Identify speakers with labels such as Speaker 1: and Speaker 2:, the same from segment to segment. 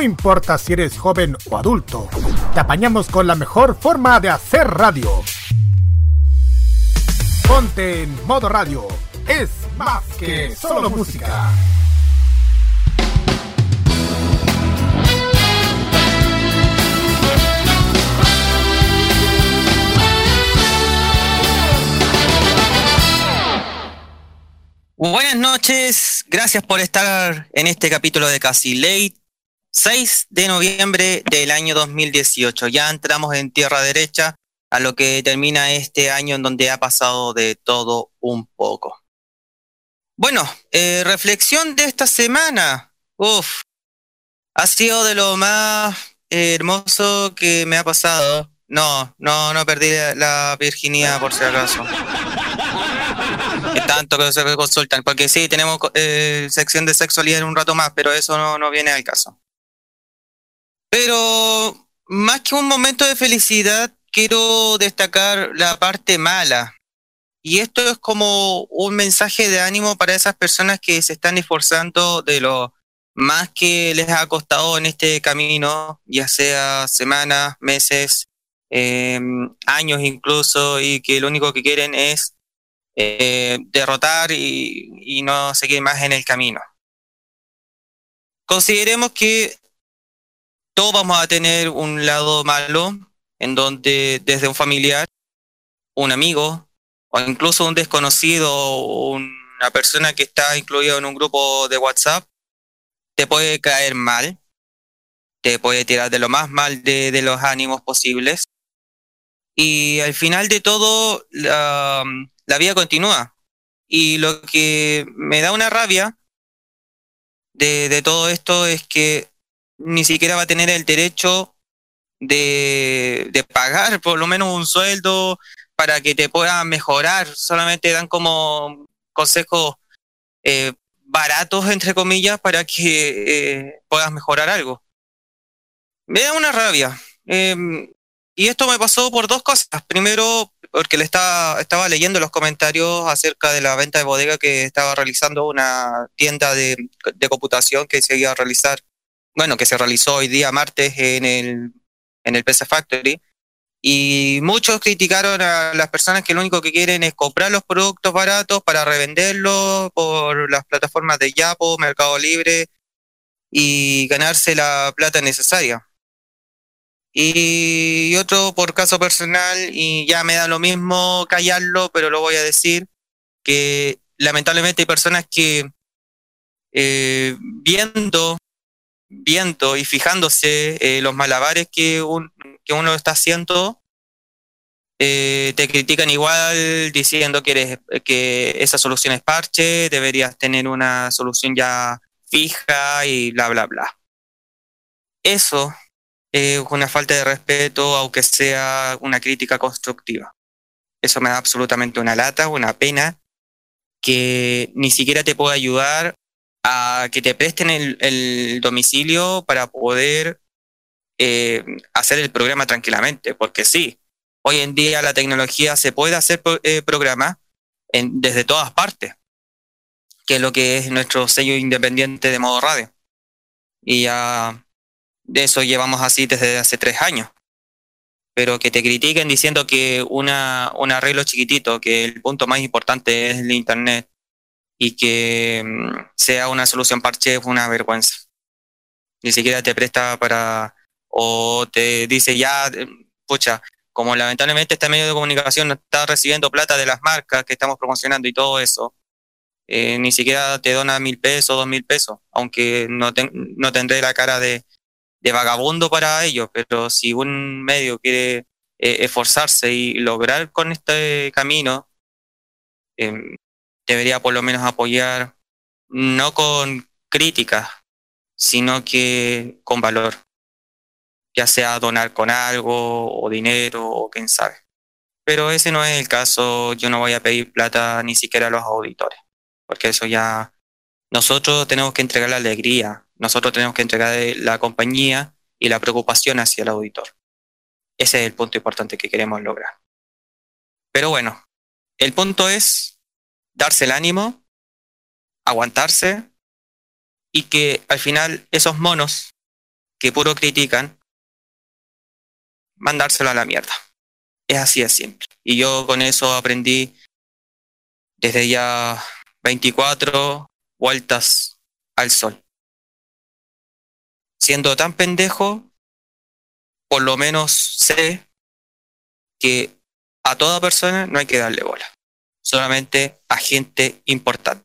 Speaker 1: No importa si eres joven o adulto, te apañamos con la mejor forma de hacer radio. Ponte en modo radio. Es más que solo música.
Speaker 2: Buenas noches, gracias por estar en este capítulo de Casi Late, 6 de noviembre del año 2018. Ya entramos en tierra derecha a lo que termina este año en donde ha pasado de todo un poco. Bueno, eh, reflexión de esta semana. Uf, ha sido de lo más hermoso que me ha pasado. No, no, no perdí la virginidad por si acaso tanto que se consultan, porque sí, tenemos eh, sección de sexualidad en un rato más, pero eso no, no viene al caso. Pero más que un momento de felicidad, quiero destacar la parte mala. Y esto es como un mensaje de ánimo para esas personas que se están esforzando de lo más que les ha costado en este camino, ya sea semanas, meses, em, años incluso, y que lo único que quieren es eh, derrotar y, no seguir más en el camino. Consideremos que todos vamos a tener un lado malo en donde desde un familiar, un amigo o incluso un desconocido, una persona que está incluida en un grupo de WhatsApp, te puede caer mal, te puede tirar de lo más mal de, de los ánimos posibles. Y al final de todo, la, la vida continúa. Y lo que me da una rabia de, todo esto es que ni siquiera va a tener el derecho de, pagar por lo menos un sueldo para que te pueda mejorar. Solamente dan como consejos eh, baratos, entre comillas, para que eh, puedas mejorar algo. Me da una rabia. Em, y esto me pasó por dos cosas. Primero, porque le estaba, estaba leyendo los comentarios acerca de la venta de bodega que estaba realizando una tienda de, computación que se iba a realizar, bueno, que se realizó hoy día martes en el, en el PC Factory. Y muchos criticaron a las personas que lo único que quieren es comprar los productos baratos para revenderlos por las plataformas de Yapo, Mercado Libre y ganarse la plata necesaria. Y otro por caso personal, y ya me da lo mismo callarlo, pero lo voy a decir, que lamentablemente hay personas que eh, viendo, viendo y fijándose eh, los malabares que, uno está haciendo, eh, te critican igual diciendo que, eres, que esa solución es parche, deberías tener una solución ya fija y bla, bla, bla. Eso es una falta de respeto, aunque sea una crítica constructiva. Eso me da absolutamente una lata, una pena, que ni siquiera te pueda ayudar a que te presten el, domicilio para poder eh, hacer el programa tranquilamente, porque sí, hoy en día la tecnología se puede hacer eh, programa en, desde todas partes, que es lo que es nuestro sello independiente de modo radio. Y ya de eso llevamos así desde hace tres años. Pero que te critiquen diciendo que una, un arreglo chiquitito, que el punto más importante es el Internet y que mm, sea una solución parche es una vergüenza. Ni siquiera te presta para, o te dice ya, eh, pucha, como lamentablemente este medio de comunicación no está recibiendo plata de las marcas que estamos promocionando y todo eso, eh, ni siquiera te dona mil pesos, dos mil pesos, aunque no, no tendré la cara de, de vagabundo para ellos, pero si un medio quiere eh, esforzarse y lograr con este camino, em, debería por lo menos apoyar, no con críticas, sino que con valor, ya sea donar con algo o dinero o quién sabe. Pero ese no es el caso, yo no voy a pedir plata ni siquiera a los auditores, porque eso ya nosotros tenemos que entregar la alegría, nosotros tenemos que entregar la compañía y la preocupación hacia el auditor. Ese es el punto importante que queremos lograr. Pero bueno, el punto es darse el ánimo, aguantarse y que al final esos monos que puro critican, mandárselo a la mierda. Es así de simple. Y yo con eso aprendí desde ya 24 vueltas al sol. Siendo tan pendejo, por lo menos sé que a toda persona no hay que darle bola, solamente a gente importante.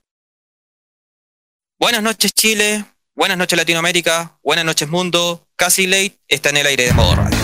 Speaker 2: Buenas noches Chile, buenas noches Latinoamérica, buenas noches mundo, casi late está en el aire de modo.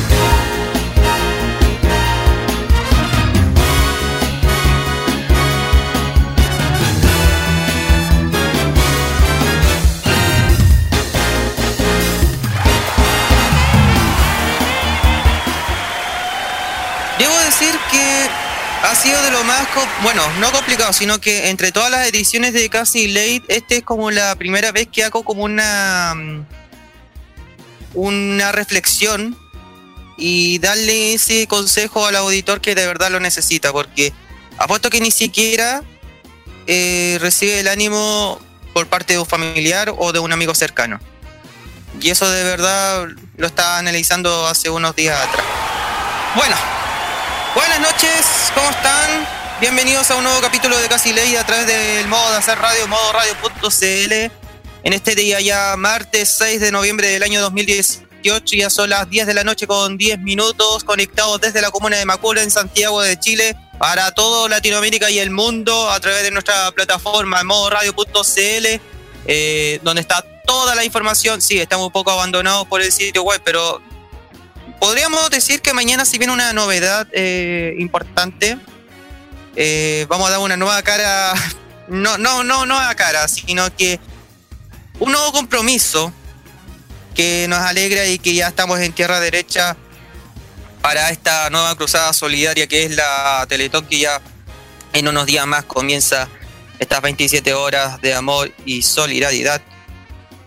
Speaker 2: Sido de lo más, bueno, no complicado, sino que entre todas las ediciones de Casi Late, este es como la primera vez que hago como una mm, una reflexión y darle ese consejo al auditor que de verdad lo necesita, porque apuesto que ni siquiera eh, recibe el ánimo por parte de un familiar o de un amigo cercano. Y eso de verdad lo estaba analizando hace unos días atrás. Bueno, Buenas noches, ¿cómo están? Bienvenidos a un nuevo capítulo de Casi Ley a través del modo de hacer radio, modo radio.cl. En este día ya martes 6 de noviembre del año 2018, ya son las 10 de la noche con 10 minutos, conectados desde la comuna de Macula en Santiago de Chile para todo Latinoamérica y el mundo a través de nuestra plataforma modo radio.cl, eh, donde está toda la información. Sí, estamos un poco abandonados por el sitio web, pero podríamos decir que mañana si viene una novedad eh, importante. Eh, vamos a dar una nueva cara, no, no, no nueva cara, sino que un nuevo compromiso que nos alegra y que ya estamos en tierra derecha para esta nueva cruzada solidaria que es la Teletón que ya en unos días más comienza estas 27 horas de amor y solidaridad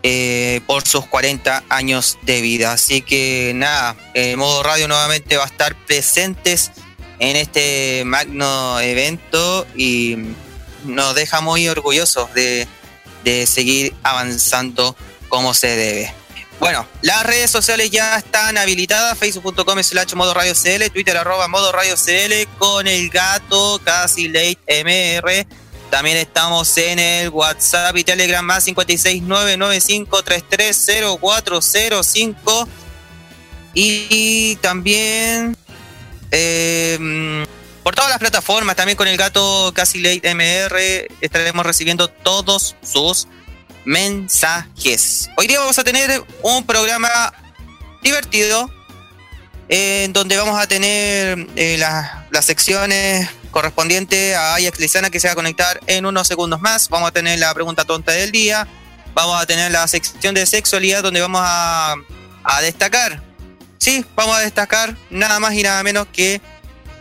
Speaker 2: eh, por sus 40 años de vida. Así que nada, eh, Modo Radio nuevamente va a estar presentes en este magno evento y nos deja muy orgullosos de, de seguir avanzando como se debe. Bueno, las redes sociales ya están habilitadas, facebook.com slash modo radio CL, twitter arroba modo radio CL, con el gato casi late MR también estamos en el WhatsApp y Telegram más 56995330405. Y también em, por todas las plataformas, también con el gato Casi Late MR, estaremos recibiendo todos sus mensajes. Hoy día vamos a tener un programa divertido en donde vamos a tener eh, las secciones correspondiente a Ajax Lizana que se va a conectar en unos segundos más. Vamos a tener la pregunta tonta del día. Vamos a tener la sección de sexualidad donde vamos a, a destacar. Sí, vamos a destacar nada más y nada menos que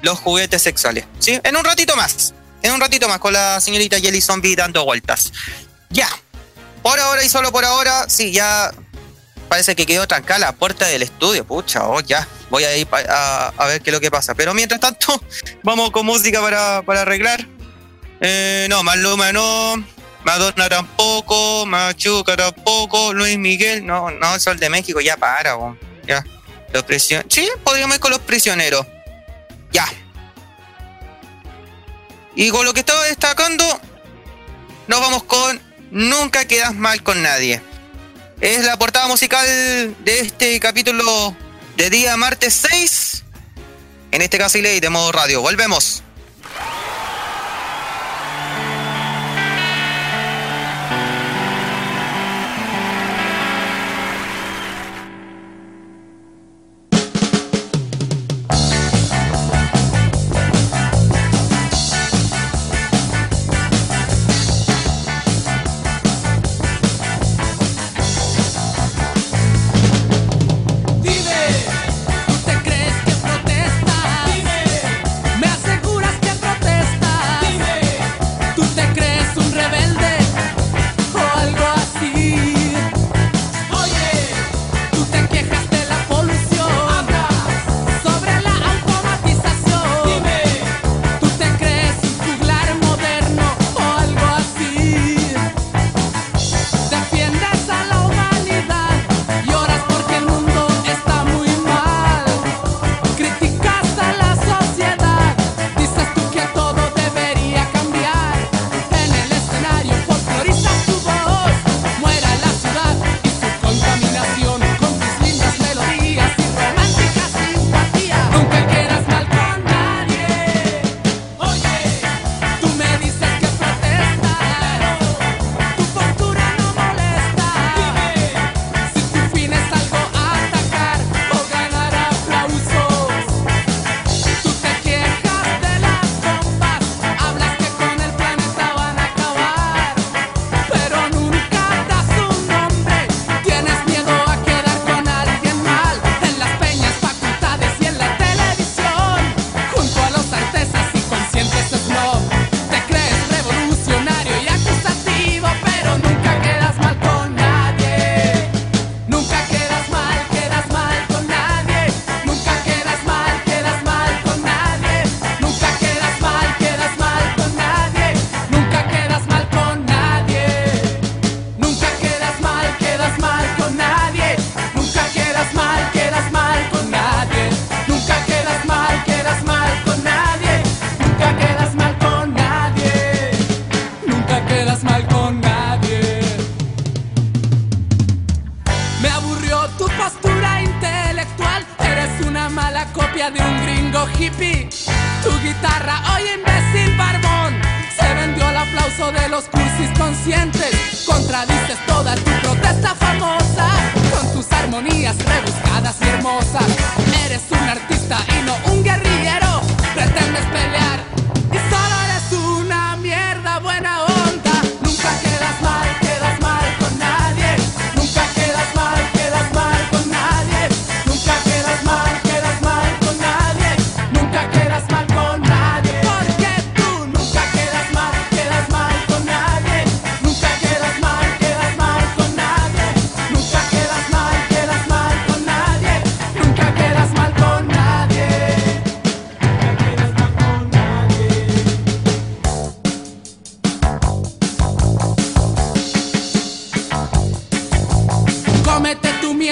Speaker 2: los juguetes sexuales. ¿sí? En un ratito más. En un ratito más con la señorita Jelly Zombie dando vueltas. Ya. Por ahora y solo por ahora, sí, ya parece que quedó trancada la puerta del estudio. Pucha, oh, ya. Voy a ir a, ver qué es lo que pasa. Pero mientras tanto, vamos con música para, arreglar. Eh, no, Maluma no. Madonna tampoco. Machuca tampoco. Luis Miguel. No, no, Sol de México. Ya para, Ya. Los prisioneros. Sí, podríamos ir con los prisioneros. Ya. Y con lo que estaba destacando, nos vamos con Nunca quedas mal con nadie es la portada musical de este capítulo de día martes 6. En este caso, ley de modo radio. Volvemos.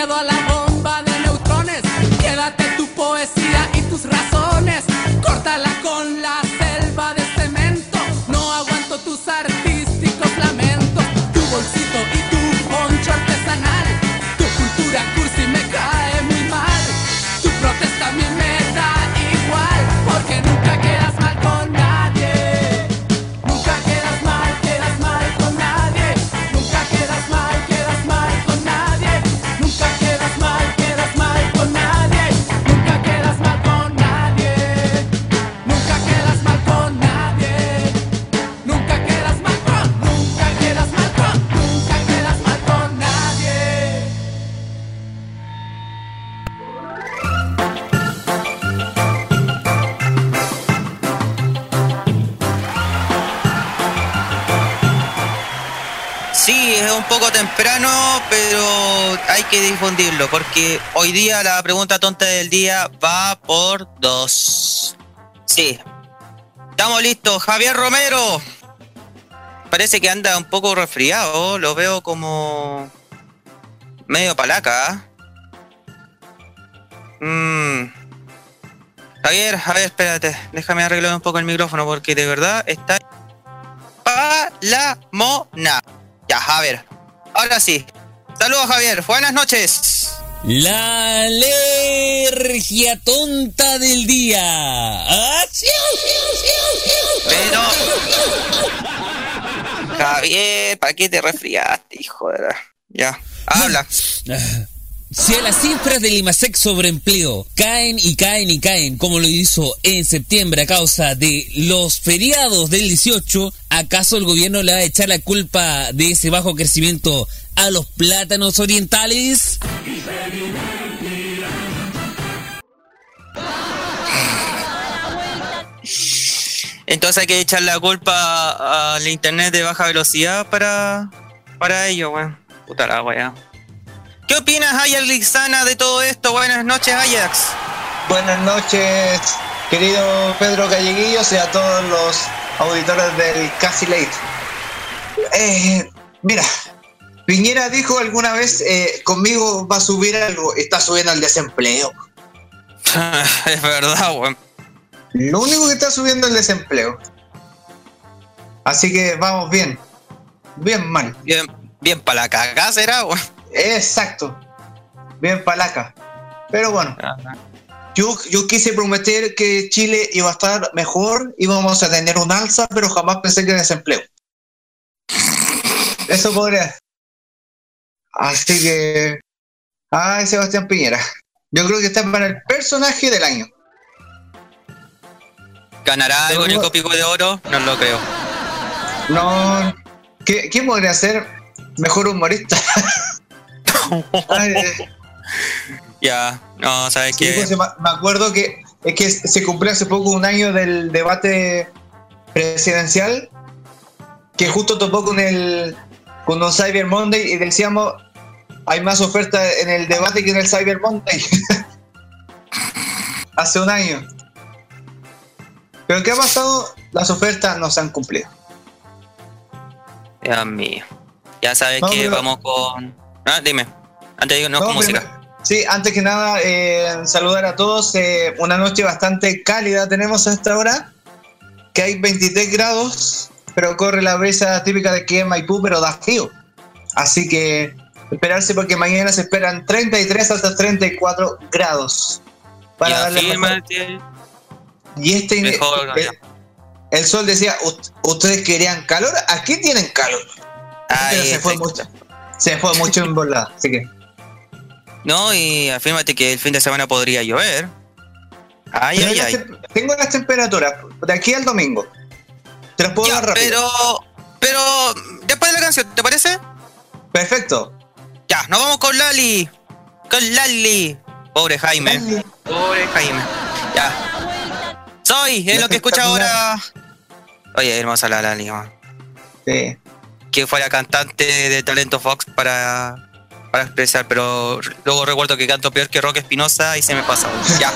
Speaker 3: Miedo a
Speaker 2: temprano, pero hay que difundirlo, porque hoy día la pregunta tonta del día va por dos. Sí. Estamos listos. Javier Romero. Parece que anda un poco resfriado. Lo veo como medio palaca. Mm. Javier, a ver, espérate. Déjame arreglar un poco el micrófono porque de verdad está palamona. Ya, Javier. Ahora sí. Saludos, Javier. Buenas noches.
Speaker 4: La alergia tonta del día. ¡Ah!
Speaker 2: Pero. Javier, ¿para qué te resfriaste, hijo de la... Ya. Habla.
Speaker 4: Si las cifras del IMASEC sobre empleo caen y caen y caen, como lo hizo en septiembre a causa de los feriados del 18, ¿acaso el gobierno le va a echar la culpa de ese bajo crecimiento a los plátanos orientales?
Speaker 2: Entonces hay que echar la culpa al internet de baja velocidad para, para ello, weón. Puta la weá. ¿Qué opinas, Ajax Lixana, de todo esto? Buenas noches, Ajax.
Speaker 5: Buenas noches, querido Pedro Galleguillos y a todos los auditores del Casi Late. Eh, mira, Piñera dijo alguna vez, eh, conmigo va a subir algo, está subiendo el desempleo.
Speaker 2: es verdad, weón.
Speaker 5: Lo único que está subiendo es el desempleo. Así que vamos bien. Bien mal.
Speaker 2: Bien, bien para la cagada será, weón.
Speaker 5: Exacto. Bien palaca. Pero bueno, yo, yo quise prometer que Chile iba a estar mejor, íbamos a tener un alza, pero jamás pensé que desempleo. Eso podría. Así que. Ay, Sebastián Piñera. Yo creo que está para el personaje del año.
Speaker 2: ¿Ganará algo en el Copico de Oro? No lo creo.
Speaker 5: No. ¿qué, ¿Quién podría ser mejor humorista? Ay.
Speaker 2: Ya, no, ¿sabes
Speaker 5: Sí,
Speaker 2: qué?
Speaker 5: pues, me me acuerdo que es que se cumplió hace poco un año del debate presidencial que justo topó con el con un Cyber Monday y decíamos hay más oferta en el debate que en el Cyber Monday hace un año pero ¿qué ha pasado? las ofertas no se han cumplido
Speaker 2: Dios mío. Ya sabes
Speaker 5: No,
Speaker 2: que
Speaker 5: pero-
Speaker 2: vamos con. Ah, dime. Antes digo, no,
Speaker 5: No,
Speaker 2: con música.
Speaker 5: primero- Sí, antes que nada, eh, saludar a todos. eh, una noche bastante cálida tenemos a esta hora, que hay 23 grados, pero corre la brisa típica de aquí en Maipú, pero da frío. Así que esperarse porque mañana se esperan 33 hasta 34 grados. para
Speaker 6: y
Speaker 5: darle mejor-. Y este
Speaker 6: Mejor,
Speaker 5: el, el sol decía, "Ust- ustedes querían calor, aquí tienen calor.
Speaker 6: Ay,
Speaker 5: Pero se fue
Speaker 6: este-
Speaker 5: mucho. Se fue mucho en volada, así que.
Speaker 6: No, y afírmate que el fin de semana podría llover. Ay,
Speaker 5: Tengo
Speaker 6: ay, ay.
Speaker 5: Tengo las temperaturas de aquí al domingo. Te las puedo
Speaker 6: Ya,
Speaker 5: dar rápido.
Speaker 6: pero, pero después de la canción, ¿te parece?
Speaker 5: Perfecto.
Speaker 6: Ya, nos vamos con Lali. Con Lali. Pobre Jaime. Pobre Jaime. Ya. Soy, es lo que escucha ahora. Oye, hermosa la Lali, man.
Speaker 5: Sí.
Speaker 6: Que fuera cantante de Talento Fox para, para expresar, pero luego recuerdo que canto peor que Roque Espinosa y se me pasa. Ya,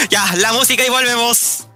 Speaker 6: ya, la música y volvemos.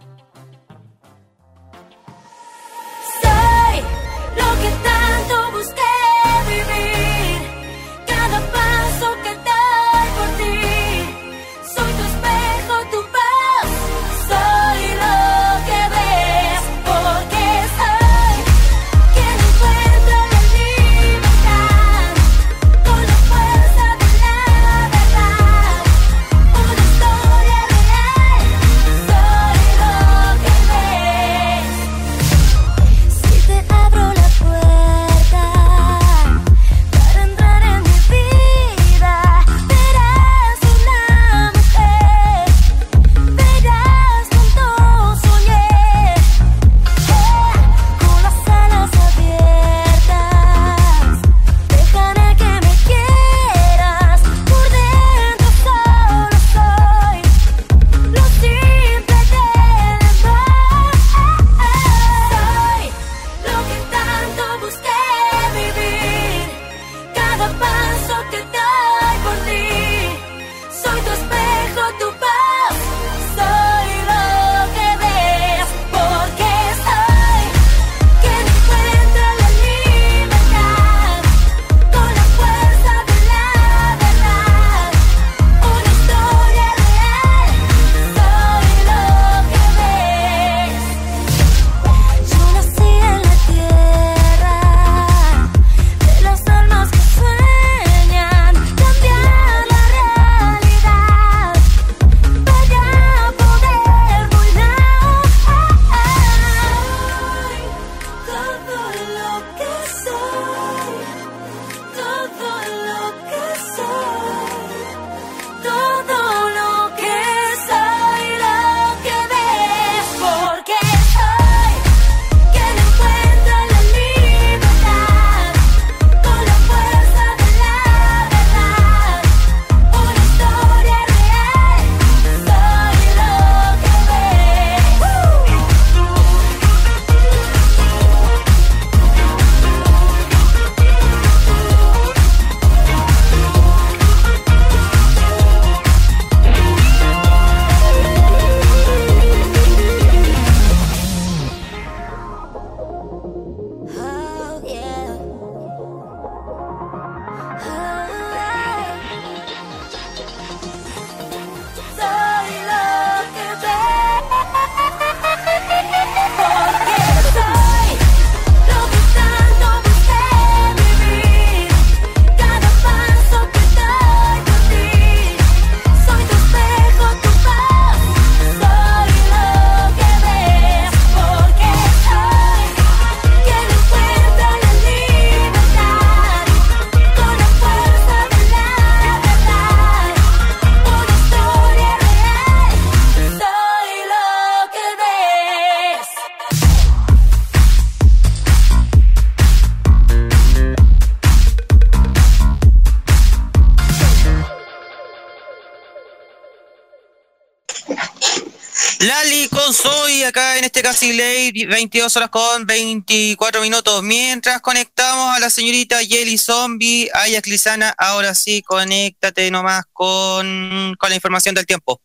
Speaker 6: Late, 22 horas con 24 minutos. Mientras conectamos a la señorita Jelly Zombie, Aya Clisana, ahora sí, conéctate nomás con, con la información del tiempo.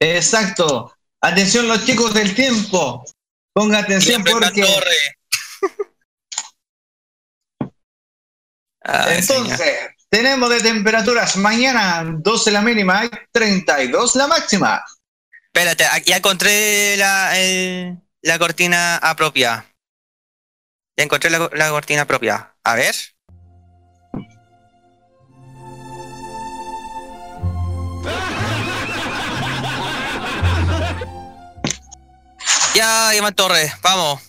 Speaker 5: Exacto. Atención los chicos del tiempo. Ponga atención porque
Speaker 6: torre. Ay,
Speaker 5: entonces
Speaker 6: señor.
Speaker 5: tenemos de temperaturas mañana 12 la mínima y 32 la máxima.
Speaker 6: Espérate, aquí ya encontré la, la cortina apropiada. Ya encontré la, la cortina apropiada. A ver.
Speaker 2: Ya, Iván Torres, vamos.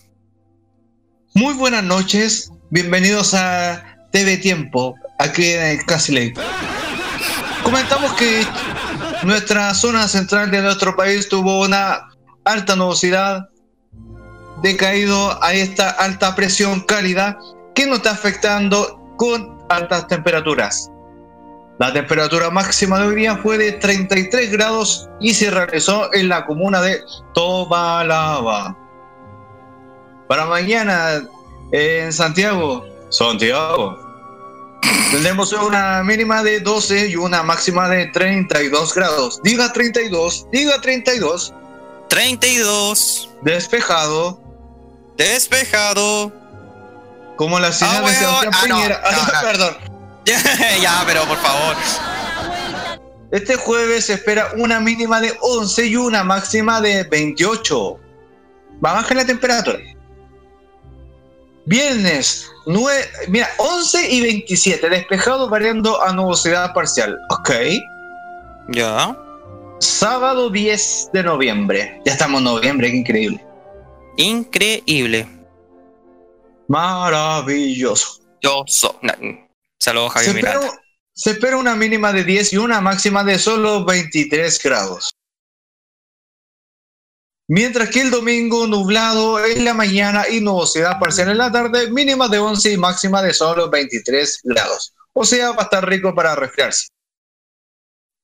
Speaker 5: Muy buenas noches, bienvenidos a TV Tiempo, aquí en el Comentamos que nuestra zona central de nuestro país tuvo una alta nubosidad decaído a esta alta presión cálida que nos está afectando con altas temperaturas. La temperatura máxima de hoy día fue de 33 grados y se realizó en la comuna de Tobalaba. Para mañana en Santiago, Santiago, tendremos una mínima de 12 y una máxima de 32 grados. Diga 32, diga 32,
Speaker 2: 32.
Speaker 5: despejado,
Speaker 2: Despejado.
Speaker 5: como la señal
Speaker 2: Ah,
Speaker 5: de Sebastián
Speaker 2: ah, no,
Speaker 5: Piñera.
Speaker 2: no, no.
Speaker 5: Perdón.
Speaker 2: ya, pero por favor.
Speaker 5: Este jueves se espera una mínima de 11 y una máxima de 28. Va a bajar la temperatura. Viernes, 9, mira, 11 y 27, despejado variando a nubosidad parcial. Ok.
Speaker 2: Ya.
Speaker 5: Sábado 10 de noviembre. Ya estamos en noviembre, qué increíble.
Speaker 2: Increíble.
Speaker 5: Maravilloso.
Speaker 2: Yo soy. Saludos,
Speaker 5: Se
Speaker 2: Javier
Speaker 5: espera,
Speaker 2: Miranda.
Speaker 5: se espera una mínima de 10 y una máxima de solo 23 grados. Mientras que el domingo nublado en la mañana y nubosidad parcial en la tarde, mínima de 11 y máxima de solo 23 grados. O sea, va a estar rico para resfriarse.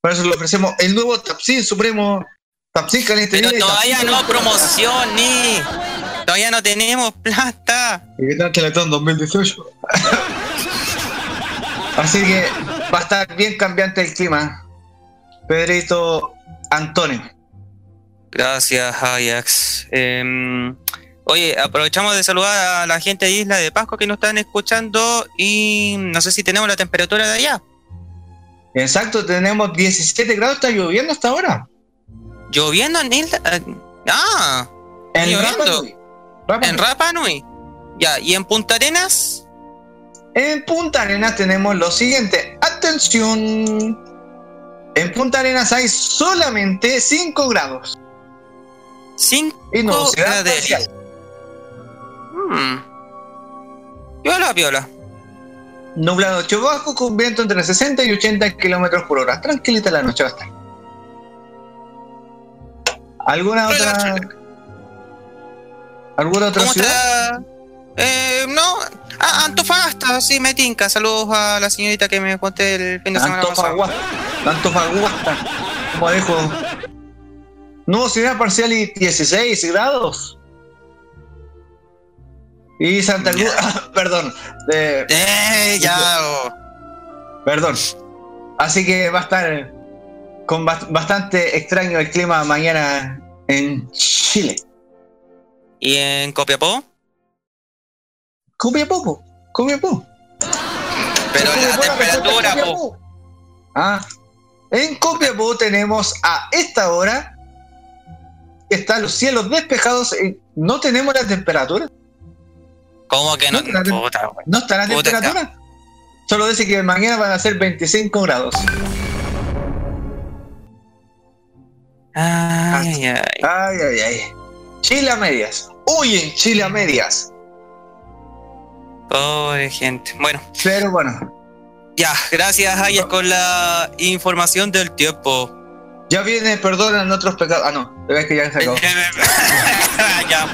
Speaker 5: Por eso le ofrecemos el nuevo Tapsin Supremo, Tapsin Caliente
Speaker 2: Pero todavía
Speaker 5: Tapsin
Speaker 2: no promoción, ni. Todavía no tenemos plata.
Speaker 5: ¿Y qué tal Teletón 2018? Así que va a estar bien cambiante el clima. Pedrito Antonio.
Speaker 2: Gracias, Ajax. Em, oye, aprovechamos de saludar a la gente de Isla de Pascua que nos están escuchando y no sé si tenemos la temperatura de allá.
Speaker 5: Exacto, tenemos 17 grados, está lloviendo hasta ahora.
Speaker 2: Lloviendo en Isla. eh, Ah,
Speaker 5: En
Speaker 2: lloviendo.
Speaker 5: Rapa Nui. Rapa
Speaker 2: en. Rapa Nui. Ya, y en Punta Arenas.
Speaker 5: En Punta Arenas tenemos lo siguiente. Atención. En Punta Arenas hay solamente 5 grados.
Speaker 2: 5
Speaker 5: Y nubosidad
Speaker 2: grados.
Speaker 5: parcial.
Speaker 2: Hmm. Piola, piola.
Speaker 5: Nublado chubasco con viento entre 60 y 80 kilómetros por hora. Tranquilita la noche va a estar. ¿Alguna otra? ¿Alguna otra
Speaker 2: ¿Cómo
Speaker 5: ciudad?
Speaker 2: está? Eh, no, ah, Antofagasta, sí, me tinca. Saludos a la señorita que me conté el fin de semana pasado.
Speaker 5: Antofagasta. Antofagasta. Como dijo. Nubosidad parcial y 16 grados. Y Santa Cruz. perdón. de-
Speaker 2: Eh, ya. oh.
Speaker 5: perdón. Así que va a estar con bast- bastante extraño el clima mañana en Chile.
Speaker 2: ¿Y en Copiapó?
Speaker 5: Copiapó, po. Copiapó.
Speaker 2: Pero la temperatura, po.
Speaker 5: Ah, en Copiapó tenemos a esta hora están los cielos despejados y no tenemos la temperatura.
Speaker 2: ¿Cómo que no?
Speaker 5: No, la tem-
Speaker 2: Puta.
Speaker 5: No está la
Speaker 2: Puta,
Speaker 5: temperatura. Solo dice que mañana van a ser 25 grados.
Speaker 2: Ay, ay.
Speaker 5: Ay, ay, ay. Chile a medias. Uy, en Chile a medias.
Speaker 2: Pobre gente. Bueno,
Speaker 5: Pero bueno,
Speaker 2: ya, gracias, Ayes, con la información del tiempo.
Speaker 5: Ya viene, perdonan otros pecados. Ah, no, es que ya se acabó.
Speaker 2: ya.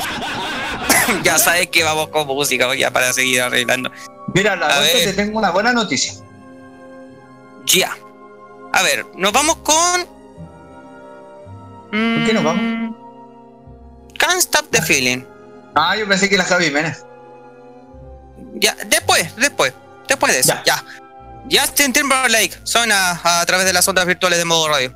Speaker 2: ya sabes que vamos con música ya para seguir arreglando.
Speaker 5: Mira, la
Speaker 2: A
Speaker 5: te tengo una buena noticia.
Speaker 2: Ya. A ver, nos vamos con.
Speaker 5: ¿Con qué nos vamos?
Speaker 2: Mm, Can't Stop the Feeling.
Speaker 5: Ah, yo pensé que la Javi Jiménez.
Speaker 2: Ya, después, después, después de eso, ya. Justin Timberlake suena a través de las ondas virtuales de modo radio.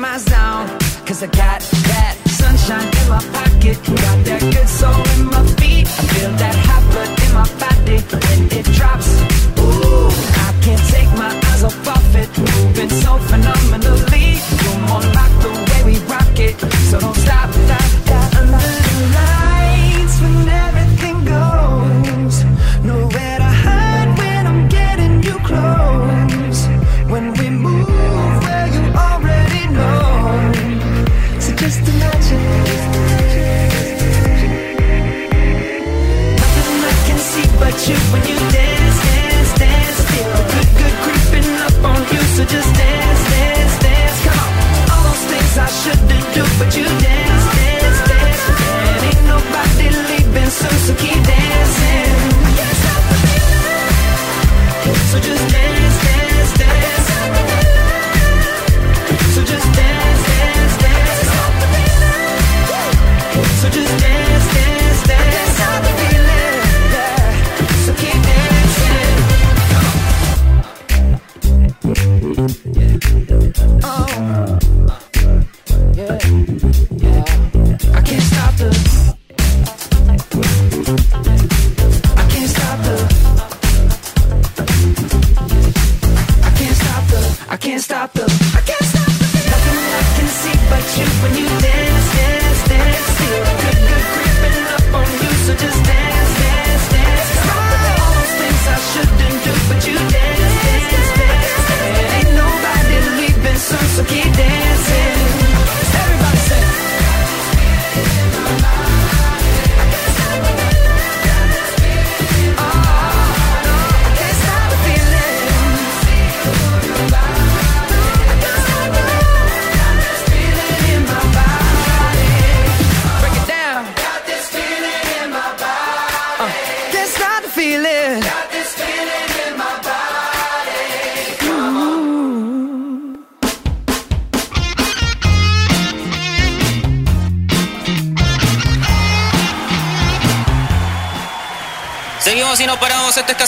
Speaker 7: my zone. Cause I got that sunshine in my pocket, got that good soul in my feet. I feel that hot blood in my body when it drops. Ooh, I can't take my eyes off of it, moving so phenomenally. You're more like the way we rock it, so don't stop.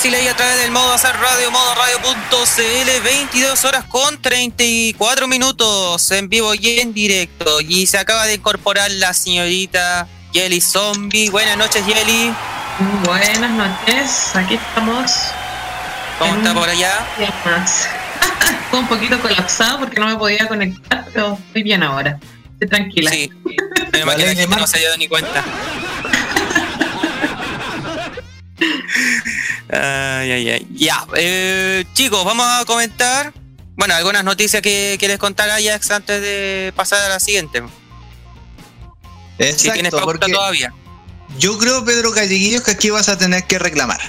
Speaker 2: Paramos. Esto es casi ley a través del modo hacer radio, modo radio.cl. 22 horas con 34 minutos en vivo y en directo. Y se acaba de incorporar la señorita Yeli Zombie. Buenas noches, Yeli.
Speaker 8: Buenas noches, aquí estamos.
Speaker 2: ¿Cómo está por allá?
Speaker 8: más. Un poquito colapsado porque no me podía conectar, pero estoy bien ahora. Estoy tranquila.
Speaker 2: Sí. Menos mal que no se ha dado ni cuenta. Ay, ay, ay. Ya, eh, chicos, vamos a comentar. Bueno, algunas noticias que quieres contar, Ajax, antes de pasar a la siguiente. si tienes
Speaker 5: Exacto,
Speaker 2: pauta todavía.
Speaker 5: yo creo, Pedro Calleguillos, que aquí vas a tener que reclamar.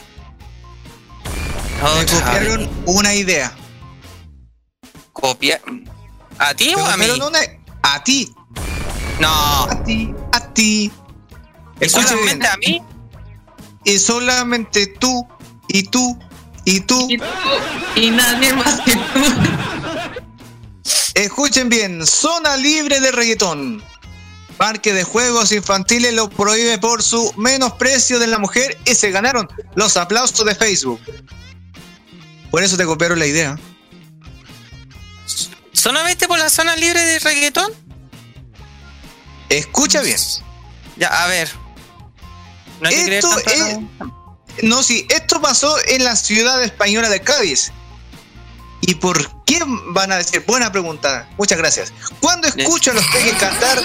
Speaker 5: Me copiaron una idea.
Speaker 2: Copia. ¿A ti o a mí?
Speaker 5: una... A ti,
Speaker 2: No.
Speaker 5: a ti, a ti. Escucha bien.
Speaker 2: ¿Solamente a mí?
Speaker 5: Y solamente tú, y tú, y tú.
Speaker 8: Y tú, y nadie más que tú.
Speaker 5: Escuchen bien, zona libre de reggaetón. Parque de juegos infantiles lo prohíbe por su menosprecio de la mujer y se ganaron los aplausos de Facebook. Por eso te copiaron la idea.
Speaker 2: ¿Solamente por la zona libre de reggaetón?
Speaker 5: Escucha bien.
Speaker 2: Ya, a ver. No hay que creer
Speaker 5: Esto
Speaker 2: tanto
Speaker 5: es- No, sí, esto pasó en la ciudad española de Cádiz. ¿Y por qué van a decir? Buena pregunta, muchas gracias. Cuando escucho a los peques cantar,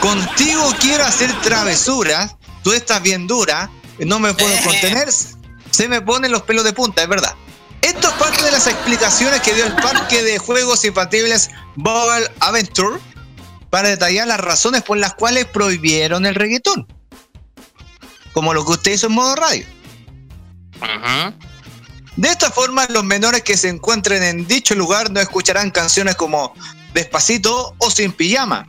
Speaker 5: contigo quiero hacer travesuras, tú estás bien dura, no me puedo contener, se me ponen los pelos de punta, es verdad. Esto es parte de las explicaciones que dio el parque de juegos infantiles Bubble Adventure para detallar las razones por las cuales prohibieron el reggaetón. como lo que usted hizo en modo radio. De esta forma, los menores que se encuentren en dicho lugar no escucharán canciones como Despacito o Sin Pijama,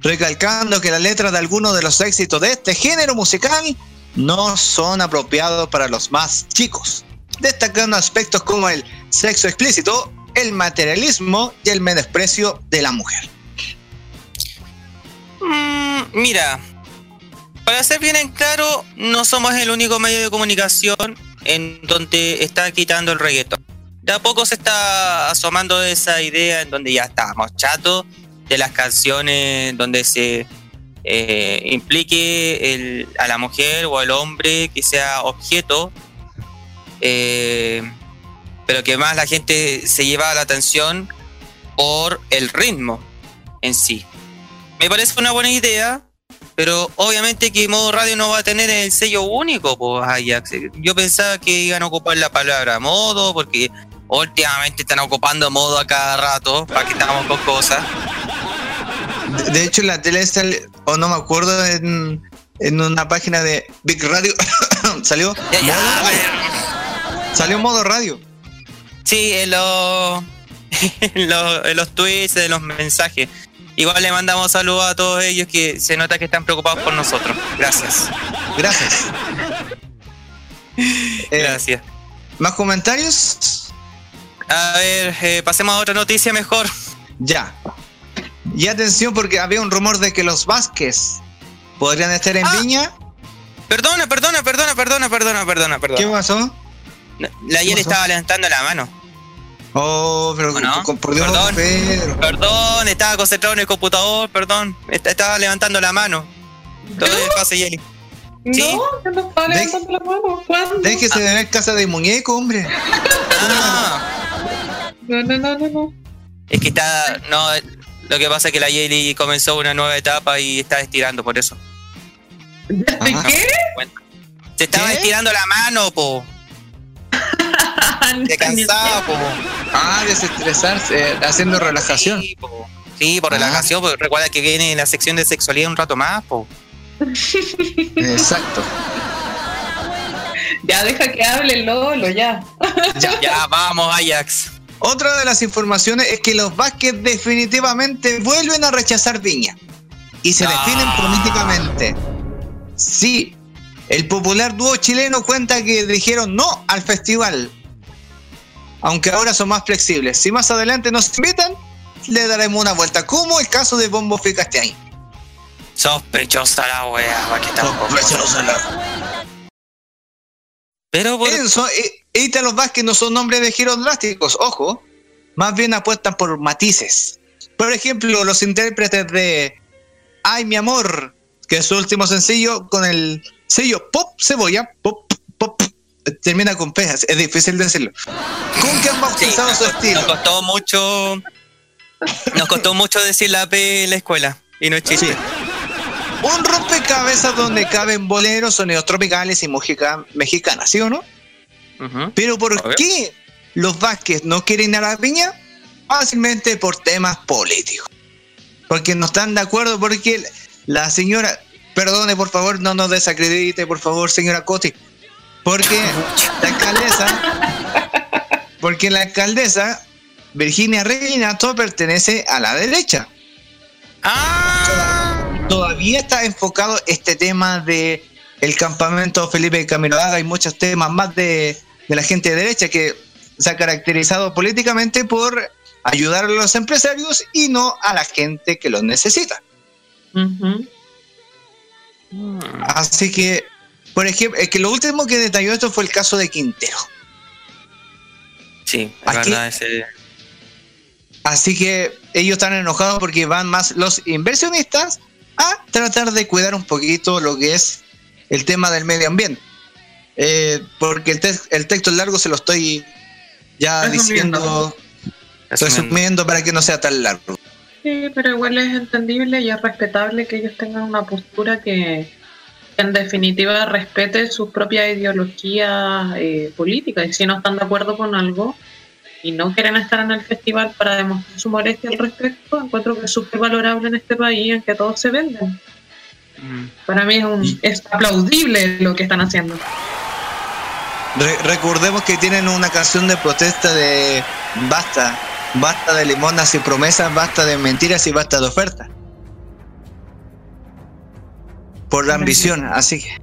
Speaker 5: recalcando que las letras de algunos de los éxitos de este género musical no son apropiados para los más chicos, destacando aspectos como el sexo explícito, el materialismo y el menosprecio de la mujer.
Speaker 2: Mm, mira, para ser bien en claro, no somos el único medio de comunicación en donde está quitando el reggaetón. De a poco se está asomando esa idea en donde ya estamos chatos de las canciones donde se eh, implique a la mujer o al hombre que sea objeto, eh, pero que más la gente se lleva la atención por el ritmo en sí. Me parece una buena idea, pero obviamente que modo radio no va a tener el sello único, pues Ajax. Yo pensaba que iban a ocupar la palabra modo, porque últimamente están ocupando modo a cada rato, para que estamos con cosas.
Speaker 5: De, hecho, en la tele sale, o no me acuerdo, en, en una página de Big Radio salió,
Speaker 2: Ya, ya,
Speaker 5: modo
Speaker 2: a
Speaker 5: radio.
Speaker 2: ver.
Speaker 5: salió modo radio.
Speaker 2: Sí, en los, en los, en los tweets, en los mensajes. Igual le mandamos saludos a todos ellos que se nota que están preocupados por nosotros. Gracias.
Speaker 5: Gracias. Eh,
Speaker 2: Gracias.
Speaker 5: ¿Más comentarios?
Speaker 2: A ver, eh, pasemos a otra noticia mejor.
Speaker 5: Ya. Y atención porque había un rumor de que los Vázquez podrían estar en
Speaker 2: Ah.
Speaker 5: Viña.
Speaker 2: Perdona, perdona, perdona, perdona, perdona, perdona, perdona.
Speaker 5: ¿Qué pasó?
Speaker 2: La ayer estaba levantando la mano.
Speaker 5: Oh, pero
Speaker 2: ¿O no?
Speaker 5: con- por Dios,
Speaker 2: Perdón.
Speaker 5: Pedro.
Speaker 2: Perdón, estaba concentrado en el computador, perdón. Est- Estaba levantando la mano. Todo el pase, Yeli. Sí.
Speaker 8: No, no estaba levantando la mano. ¿Cuándo?
Speaker 5: Déjese de ver casa de muñeco, hombre.
Speaker 2: Ah,
Speaker 8: No, no, no, no, no.
Speaker 2: es que está. No, lo que pasa es que la Yeli comenzó una nueva etapa y está estirando por eso.
Speaker 8: ¿De
Speaker 5: Ajá.
Speaker 8: qué?
Speaker 2: Se estaba
Speaker 5: ¿Qué?
Speaker 2: estirando la mano, po. Se cansaba, po.
Speaker 5: Ah, desestresarse, eh, haciendo relajación.
Speaker 2: Sí, po. Sí, por
Speaker 5: Ah.
Speaker 2: relajación, porque recuerda que viene la sección de sexualidad un rato más, po.
Speaker 5: Exacto.
Speaker 8: Ya deja que hable Lolo, ya.
Speaker 2: Ya, vamos, Ajax.
Speaker 5: Otra de las informaciones es que los Vázquez definitivamente vuelven a rechazar Viña y se
Speaker 2: Ah.
Speaker 5: definen políticamente. Sí, el popular dúo chileno cuenta que dijeron no al festival, aunque ahora son más flexibles. Si más adelante nos invitan, le daremos una vuelta, como el caso de Bombo Fica este año.
Speaker 2: Sospechosa la wea, va
Speaker 5: Sospechosa la-
Speaker 2: Pero por,
Speaker 5: Eso, e- Vázquez no son nombres de giros drásticos, ojo, más bien apuestan por matices. Por ejemplo, los intérpretes de Ay mi amor, que es su último sencillo con el sello Pop Cebolla, Pop, Pop, termina con P, es difícil decirlo. ¿Con que han bautizado su estilo?
Speaker 2: nos costó mucho. Nos costó mucho decir la P en la escuela. Y no es chiste.
Speaker 5: Sí. Un rompecabezas donde caben boleros, sonidos tropicales y música mexicana, ¿sí o no? Pero ¿por qué los Vázquez no quieren a la piña? Fácilmente por temas políticos. Porque no están de acuerdo porque la señora, perdone por favor, no nos desacredite por favor señora Coti. Porque la alcaldesa, porque la alcaldesa Virginia Reginato pertenece a la derecha.
Speaker 2: ¡Ah!
Speaker 5: Todavía está enfocado este tema de el campamento Felipe Camiroaga y muchos temas más de, de la gente de derecha que se ha caracterizado políticamente por ayudar a los empresarios y no a la gente que los necesita. Así que, por ejemplo, es que lo último que detalló esto fue el caso de Quintero.
Speaker 2: Sí, es
Speaker 5: Aquí-
Speaker 2: verdad. Ese,
Speaker 5: Así que ellos están enojados porque van más los inversionistas a tratar de cuidar un poquito lo que es el tema del medio ambiente. Eh, porque el, tex- el texto largo se lo estoy ya
Speaker 8: Resumiendo.
Speaker 5: diciendo,
Speaker 2: resumiendo.
Speaker 5: resumiendo para que no sea tan largo.
Speaker 8: Sí, pero igual es entendible y es respetable que ellos tengan una postura que en definitiva respete sus propias ideologías eh, políticas. Y si no están de acuerdo con algo y no quieren estar en el festival para demostrar su molestia al respecto, encuentro que es súper valorable en este país en que todos se venden.
Speaker 2: Mm.
Speaker 8: Para mí es, un, es aplaudible lo que están haciendo.
Speaker 5: Re- recordemos que tienen una canción de protesta de basta, basta de limonas y promesas, basta de mentiras y basta de ofertas. Por la ambición, así que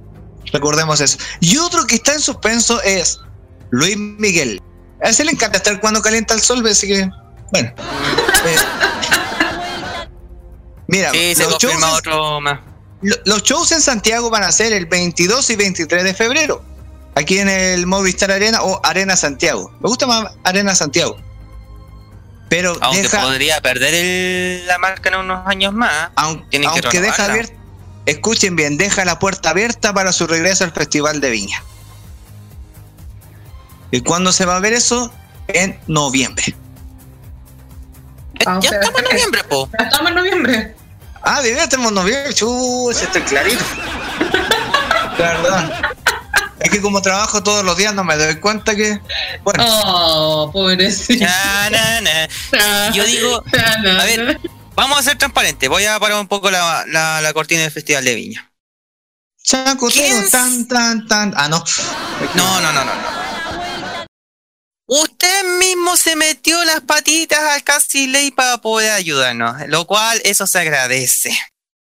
Speaker 5: recordemos eso. Y otro que está en suspenso es Luis Miguel. A ese le encanta estar cuando calienta el sol, así que, bueno. Eh, mira,
Speaker 2: Sí, se
Speaker 5: los shows,
Speaker 2: confirma
Speaker 5: en-
Speaker 2: otro más.
Speaker 5: lo- los shows en Santiago van a ser el 22 y 23 de febrero. Aquí en el Movistar Arena o Arena Santiago. Me gusta más Arena Santiago. Pero
Speaker 2: Aunque
Speaker 5: deja,
Speaker 2: podría perder el- la marca en unos años más.
Speaker 5: aun-
Speaker 2: tienen que
Speaker 5: aunque deja
Speaker 2: renovarla.
Speaker 5: Escuchen bien, deja la puerta abierta para su regreso al Festival de Viña. ¿Y cuándo se va a ver eso? En noviembre.
Speaker 2: Eh,
Speaker 8: Ah, o
Speaker 2: ya
Speaker 8: sea,
Speaker 2: estamos en noviembre, po.
Speaker 8: Ya estamos en noviembre.
Speaker 5: Ah, de verdad estamos en noviembre. Chus, esto es clarito. Perdón. Es que como trabajo todos los días no me doy cuenta que. Bueno,
Speaker 8: Oh, pobrecito.
Speaker 2: Ya, na, na. Yo digo, a ver, vamos a ser transparentes. Voy a parar un poco la, la, la cortina del Festival de Viña.
Speaker 5: chacotero,
Speaker 2: ¿Quién
Speaker 5: tan, tan, tan. Ah, no.
Speaker 2: No, no, no, no. no. Usted mismo se metió las patitas al casi ley para poder ayudarnos, lo cual eso se agradece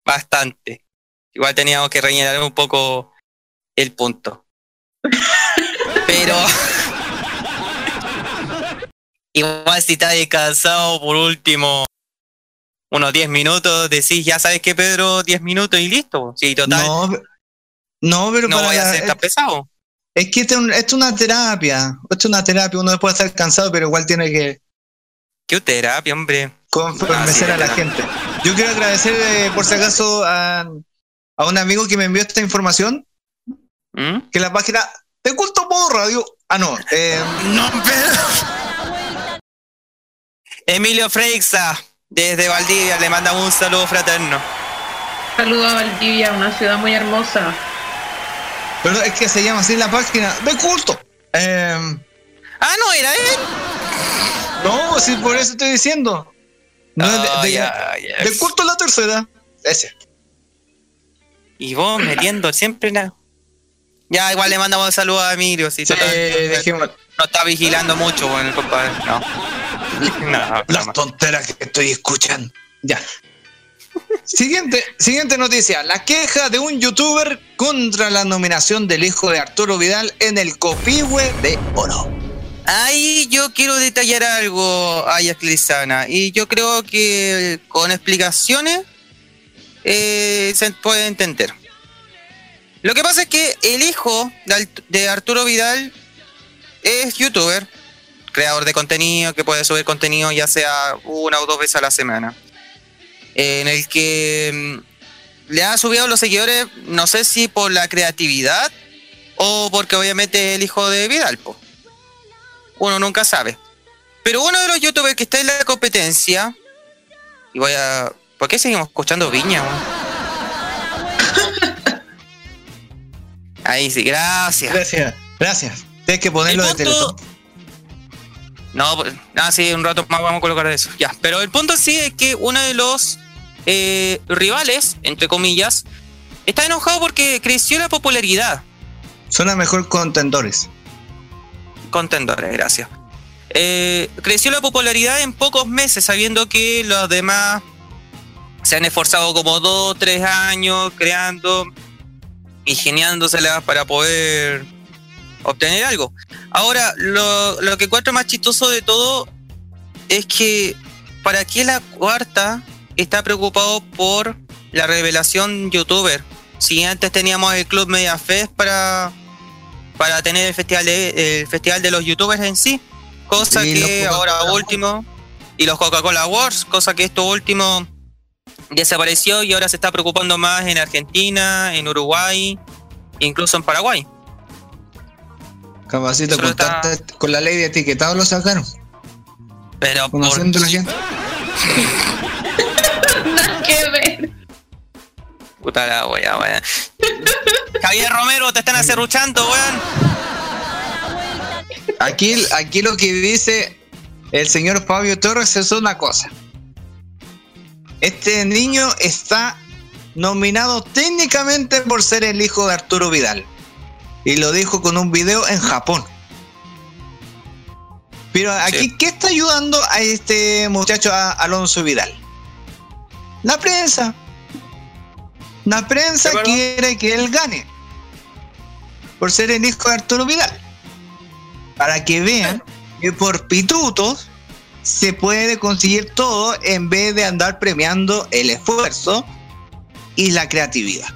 Speaker 2: bastante. Igual teníamos que rellenar un poco el punto. Pero igual si está descansado por último unos 10 minutos, decís, ya sabes que Pedro, 10 minutos y listo. Sí, total, no,
Speaker 5: No, no, pero para
Speaker 2: voy a ser tan pesado.
Speaker 5: es que esto es, un- esto es una terapia. Esto es una terapia. Uno puede estar cansado, pero igual tiene que
Speaker 2: Qué terapia, hombre.
Speaker 5: convencer
Speaker 2: Ah,
Speaker 5: a la gente. Yo quiero agradecer, eh, por si acaso, a, a un amigo que me envió esta información.
Speaker 2: ¿Mm?
Speaker 5: Que la página de Culto Modo Radio. Ah, no. eh,
Speaker 2: No, Pedro. Emilio Freixa, desde Valdivia, le mandamos un saludo fraterno.
Speaker 8: Saludo a Valdivia, una ciudad muy hermosa.
Speaker 5: pero es que se llama así la página de culto. Eh,
Speaker 2: Ah, no, era él.
Speaker 5: no, sí, por eso estoy diciendo. No es de-
Speaker 2: Ah,
Speaker 5: de, culto la tercera. Ese.
Speaker 2: Y vos metiendo siempre la. Ya, igual le mandamos un saludo a Emilio. Si
Speaker 5: Sí,
Speaker 2: total,
Speaker 5: dejémoslo.
Speaker 2: no está vigilando mucho, bueno, el compadre. No. No,
Speaker 5: Las
Speaker 2: no.
Speaker 5: tonteras que estoy escuchando. Ya. Siguiente, siguiente noticia. La queja de un youtuber contra la nominación del hijo de Arturo Vidal en el Copihue de Oro.
Speaker 2: Ahí yo quiero detallar algo, Ayas Lizana, y yo creo que con explicaciones eh, se puede entender. Lo que pasa es que el hijo de Arturo Vidal es youtuber, creador de contenido, que puede subir contenido ya sea una o dos veces a la semana, en el que mm, le ha subido los seguidores, no sé si por la creatividad o porque obviamente es el hijo de Vidal, po uno nunca sabe. Pero uno de los youtubers que está en la competencia, y voy a... ¿Por qué seguimos escuchando Viña? Ahí sí, gracias.
Speaker 5: Gracias, gracias. Tienes que ponerlo de
Speaker 2: punto-
Speaker 5: Teletón.
Speaker 2: No, pues, ah, sí, un rato más vamos a colocar eso. Ya, pero el punto sí es que uno de los eh, rivales, entre comillas, está enojado porque creció la popularidad.
Speaker 5: Suena mejor contendores.
Speaker 2: Contendores, gracias. Eh, creció la popularidad en pocos meses, sabiendo que los demás se han esforzado como dos, tres años creando, ingeniándoselas para poder obtener algo. Ahora, lo, lo que encuentro más chistoso de todo es que para qué la cuarta está preocupado por la revelación youtuber. Si antes teníamos el Club Media Fest para para tener el festival de, el festival de los youtubers en sí, cosa que ahora último y los Coca-Cola Awards, cosa que esto último desapareció y ahora se está preocupando más en Argentina, en Uruguay, incluso en Paraguay.
Speaker 5: Capacito con,
Speaker 2: está-
Speaker 5: tanta- con la ley de etiquetado lo sacaron.
Speaker 2: Pero por
Speaker 5: Conociendo a la gente.
Speaker 8: Nada que ver.
Speaker 2: puta la wea, wea. Javier Romero, te están acerruchando, weón.
Speaker 5: Aquí, aquí lo que dice el señor Fabio Torres es una cosa. Este niño está nominado técnicamente por ser el hijo de Arturo Vidal. Y lo dijo con un video en Japón. Pero aquí,
Speaker 2: Sí.
Speaker 5: ¿qué está ayudando a este muchacho, a Alonso Vidal? La prensa. La prensa quiere que él gane. Por ser el hijo de Arturo Vidal. Para que vean que por pitutos se puede conseguir todo en vez de andar premiando el esfuerzo y la creatividad.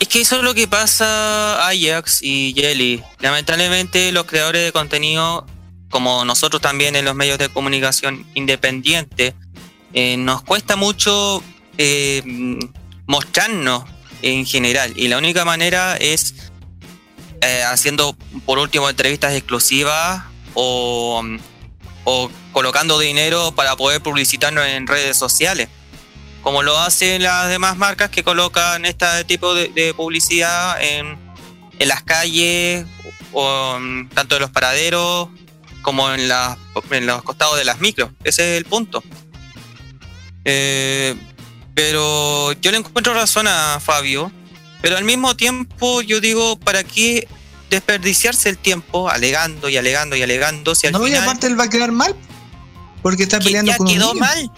Speaker 2: Es que eso es lo que pasa Ajax y Jelly. Lamentablemente los creadores de contenido, como nosotros también en los medios de comunicación independientes, eh, nos cuesta mucho eh, mostrarnos en general. Y la única manera es eh, haciendo, por último, entrevistas exclusivas o, o colocando dinero para poder publicitarnos en redes sociales como lo hacen las demás marcas que colocan este tipo de, de publicidad en, en las calles, o, tanto en los paraderos como en, en los costados de las micros. Ese es el punto. Eh, pero yo le encuentro razón a Fabio, pero al mismo tiempo yo digo, ¿para qué desperdiciarse el tiempo alegando y alegando y alegando si al
Speaker 5: No, y
Speaker 2: final
Speaker 5: aparte él va a quedar mal. Porque está peleando
Speaker 2: ya
Speaker 5: con un
Speaker 2: quedó
Speaker 5: niño.
Speaker 2: mal.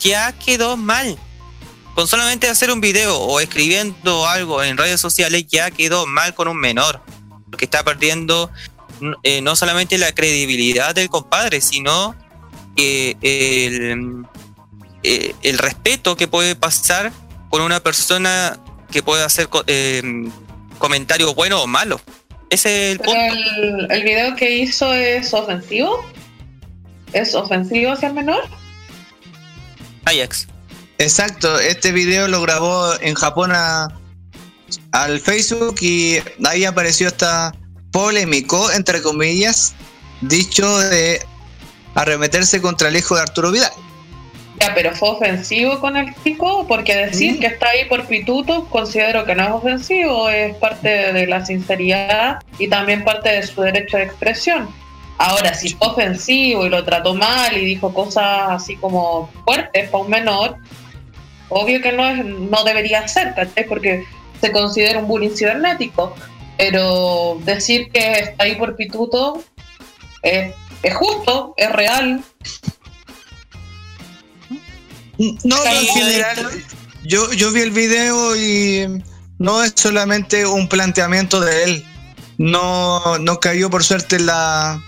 Speaker 2: Ya quedó mal. Con solamente hacer un video o escribiendo algo en redes sociales ya quedó mal con un menor. Porque está perdiendo eh, no solamente la credibilidad del compadre, sino que el, eh, el respeto que puede pasar con una persona que puede hacer eh, comentarios buenos o malos. Ese es el punto.
Speaker 8: el, el video que hizo es ofensivo. ¿Es ofensivo hacia el menor?
Speaker 2: Ajax.
Speaker 5: Exacto, este video lo grabó en Japón a- al Facebook y ahí apareció esta polémico, entre comillas, dicho de arremeterse contra el hijo de Arturo Vidal.
Speaker 8: Ya, pero fue ofensivo con el chico, porque decir
Speaker 5: Mm.
Speaker 8: que está ahí por pituto considero que no es ofensivo, es parte de la sinceridad y también parte de su derecho de expresión. Ahora, si fue ofensivo y lo trató mal y dijo cosas así como fuertes para un menor, obvio que no, es, no debería ser, ¿cachai? Porque se considera un bullying cibernético. Pero decir que está ahí por pituto es, es justo, es real,
Speaker 5: No, en general, yo, yo vi el video y no es solamente un planteamiento de él. No, no cayó por suerte en la,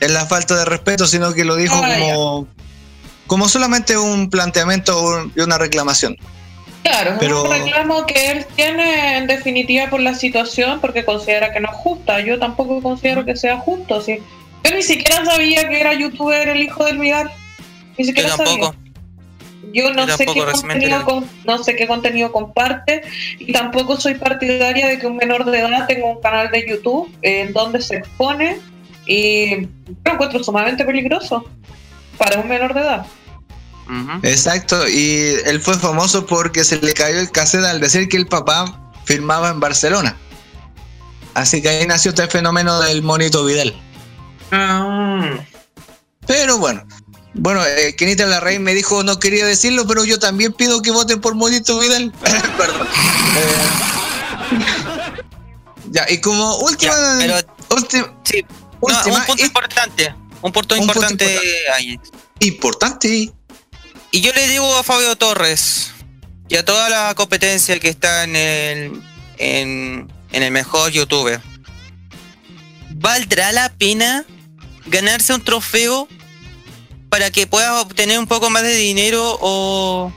Speaker 5: en la falta de respeto, sino que lo dijo
Speaker 8: Ah, ya.
Speaker 5: como, como solamente un planteamiento o- y una reclamación.
Speaker 8: Claro, es
Speaker 5: Pero-
Speaker 8: un reclamo que él tiene en definitiva por la situación porque considera que no es justa. Yo tampoco considero que sea justo. ¿sí? Yo ni siquiera sabía que era youtuber el hijo del Vidal. Ni
Speaker 2: Yo
Speaker 8: siquiera
Speaker 2: tampoco.
Speaker 8: sabía. Yo no
Speaker 2: Yo
Speaker 8: sé, qué contenido con- no sé qué contenido comparte y tampoco soy partidaria de que un menor de edad tenga un canal de YouTube en donde se expone y lo encuentro sumamente peligroso para un menor de edad.
Speaker 5: Exacto, y él fue famoso porque se le cayó el cassette al decir que el papá firmaba en Barcelona. Así que ahí nació este fenómeno del monito Vidal. Pero bueno, bueno, eh, Kenita Larraín me dijo no quería decirlo, pero yo también pido que voten por monito Vidal. Perdón. Eh, ya, y como última,
Speaker 2: Ya, pero
Speaker 5: última,
Speaker 2: sí, no,
Speaker 5: última
Speaker 2: un punto importante. Un punto
Speaker 5: Un punto
Speaker 2: importante.
Speaker 5: importante. importante.
Speaker 2: Y yo le digo a Fabio Torres y a toda la competencia que está en el, en, en el mejor youtuber. ¿Valdrá la pena ganarse un trofeo para que puedas obtener un poco más de dinero o,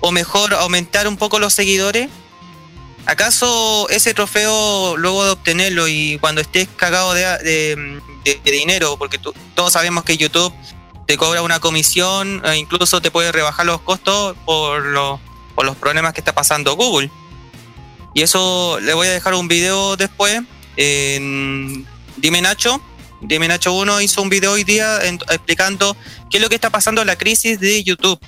Speaker 2: o mejor aumentar un poco los seguidores? ¿Acaso ese trofeo, luego de obtenerlo y cuando estés cagado de, dinero, porque todos sabemos que YouTube te cobra una comisión e incluso te puede rebajar los costos por, por los problemas que está pasando Google. Y eso le voy a dejar un video después. Dime Nacho. Dime Nacho 1 hizo un video hoy día explicando qué es lo que está pasando en la crisis de YouTube.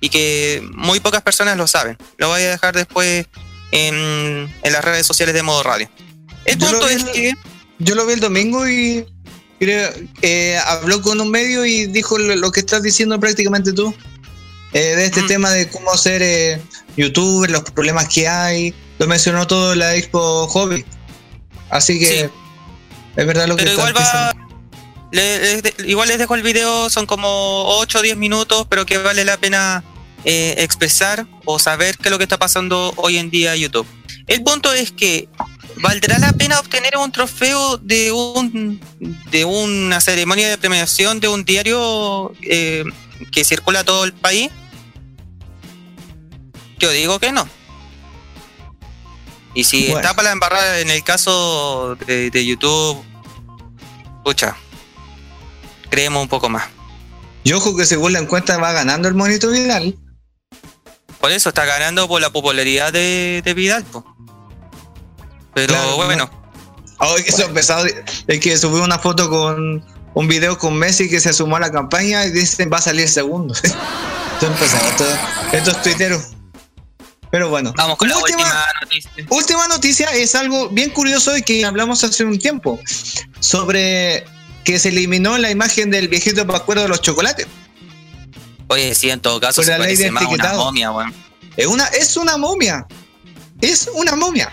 Speaker 2: Y que muy pocas personas lo saben. Lo voy a dejar después en, en las redes sociales de Modo Radio. El
Speaker 5: Yo lo
Speaker 2: punto
Speaker 5: vi
Speaker 2: es que...
Speaker 5: Yo lo vi el domingo y creo, eh, habló con un medio y dijo lo, lo que estás diciendo prácticamente tú. eh, de este
Speaker 2: Mm.
Speaker 5: tema de cómo ser eh, youtubers, los problemas que hay. Lo mencionó todo en la Expo Hobby. Así que
Speaker 2: Sí.
Speaker 5: es verdad lo que
Speaker 2: Pero igual va.
Speaker 5: diciendo.
Speaker 2: le- igual les dejo el video, son como 8 o 10 minutos, pero que vale la pena eh, expresar o saber qué es lo que está pasando hoy en día en YouTube. El punto es que ¿valdrá la pena obtener un trofeo de un de una ceremonia de premiación de un diario eh, que circula todo el país? Yo digo que no. Y si
Speaker 5: Bueno.
Speaker 2: está para la embarrada en el caso de, de YouTube, escucha, creemos un poco más.
Speaker 5: Y ojo que según la encuesta va ganando el monito Vidal.
Speaker 2: Por eso está ganando por la popularidad de, de Vidal. po. Pero
Speaker 5: Claro,
Speaker 2: bueno,
Speaker 5: Ay, que son pesados. Es que subió una foto con un video con Messi que se sumó a la campaña y dicen va a salir segundo. Pesados estos, estos tuiteros. Pero bueno.
Speaker 2: vamos con la
Speaker 5: última,
Speaker 2: última noticia.
Speaker 5: última noticia es algo bien curioso y que hablamos hace un tiempo. Sobre que se eliminó la imagen del viejito pascuero de los chocolates.
Speaker 2: Oye, sí, en todo caso
Speaker 5: Por
Speaker 2: se parece más a una
Speaker 5: etiquetado.
Speaker 2: momia, weón.
Speaker 5: Es una, es una momia. Es una momia.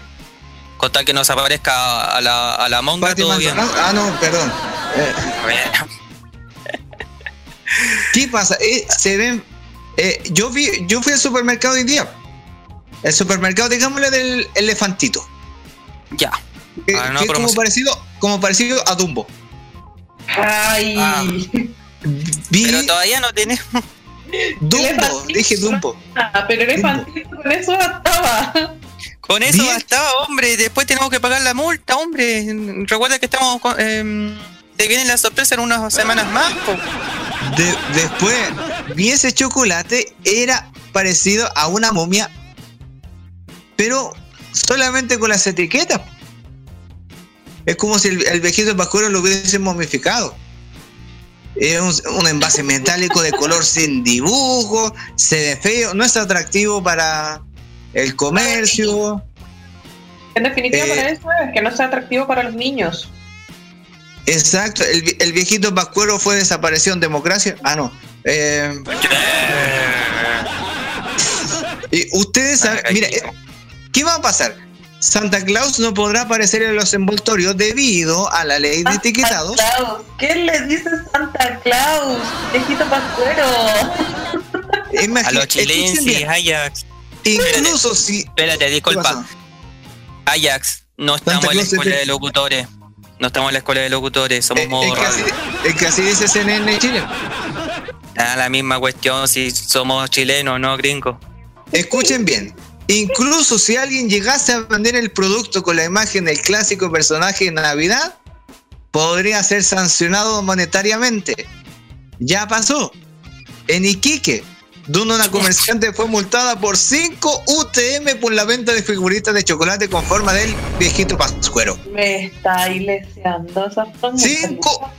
Speaker 2: Con tal que no se aparezca a la, a la monga,
Speaker 5: Pati
Speaker 2: todo bien.
Speaker 5: Ah, no, perdón. Eh, ¿Qué pasa? Eh, se ven. eh, yo vi, yo fui al supermercado hoy día. El supermercado, digámosle del elefantito.
Speaker 2: Ya.
Speaker 5: Que,
Speaker 2: Ah, no,
Speaker 5: que es como parecido, como parecido a Dumbo.
Speaker 8: Ay,
Speaker 2: Ah.
Speaker 5: Vi
Speaker 2: Pero todavía no tenemos.
Speaker 5: Dumbo, dije Dumbo.
Speaker 8: Ah, pero elefantito con eso bastaba.
Speaker 2: Con eso
Speaker 5: Bien.
Speaker 2: bastaba, hombre. Después tenemos que pagar la multa, hombre. Recuerda que estamos. con- em, te viene la sorpresa en unas semanas más. po.
Speaker 5: De- después vi ese chocolate, era parecido a una momia, pero solamente con las etiquetas. Es como si el, el viejito pascuero lo hubiesen momificado. Es un, un envase metálico de color sin dibujo, se ve feo, no es atractivo para el comercio.
Speaker 8: En definitiva,
Speaker 5: Eh.
Speaker 8: para eso es que no sea atractivo para los niños.
Speaker 5: Exacto, el, vi- el viejito pascuero fue desaparecido en democracia. Ah, no. Eh, y ustedes saben, mira, ¿qué va a pasar? Santa Claus no podrá aparecer en los envoltorios debido a la ley de etiquetados.
Speaker 8: Santa Claus. ¿Qué le dice Santa Claus? Viejito pascuero.
Speaker 2: A los
Speaker 5: Imagina-
Speaker 2: chilenses, Ajax.
Speaker 5: incluso si
Speaker 2: Espérate,
Speaker 5: ¿qué
Speaker 2: disculpa. Ajax, no estamos en la escuela
Speaker 5: es de-
Speaker 2: locutores. No estamos en la escuela de locutores, somos
Speaker 5: Eh,
Speaker 2: modo
Speaker 5: es, que así, es que así dice CNN Chile.
Speaker 2: Ah, la misma cuestión si somos chilenos, no gringos.
Speaker 5: Escuchen bien. Incluso si alguien llegase a vender el producto con la imagen del clásico personaje de Navidad, podría ser sancionado monetariamente. Ya pasó. En Iquique, donde una comerciante fue multada por 5 UTM por la venta de figuritas de chocolate con forma del viejito pascuero.
Speaker 8: Me está ileseando esa forma.
Speaker 5: Cinco.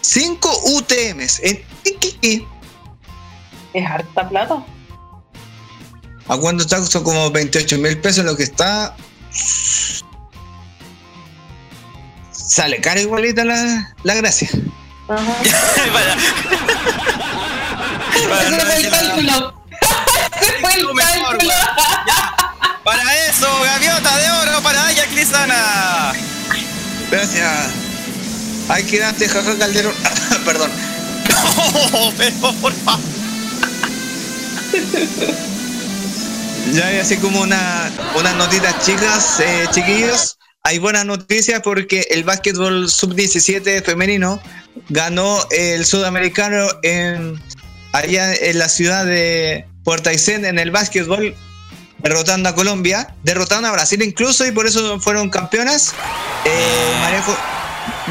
Speaker 5: 5 UTMs en Iquique.
Speaker 8: Es harta plata.
Speaker 5: ¿A cuánto está? Son como 28 mil pesos lo que está. Sale cara igualita la, la gracia.
Speaker 8: Ajá.
Speaker 2: Para- para
Speaker 8: Ese
Speaker 2: no
Speaker 8: fue el cálculo. Ese fue el cálculo.
Speaker 2: Para eso, gaviota de oro para Ajax Lizana.
Speaker 5: Gracias. Ay, quedaste, jaja Calderón. Perdón.
Speaker 2: No, pero por favor.
Speaker 5: Ya hay así como una, unas notitas chicas, eh, chiquillos. Hay buenas noticias porque el básquetbol sub-17 femenino ganó el sudamericano en, allá en la ciudad de Puerto Aysén en el básquetbol, derrotando a Colombia, derrotando a Brasil incluso y por eso fueron campeonas. Eh, María, Jo-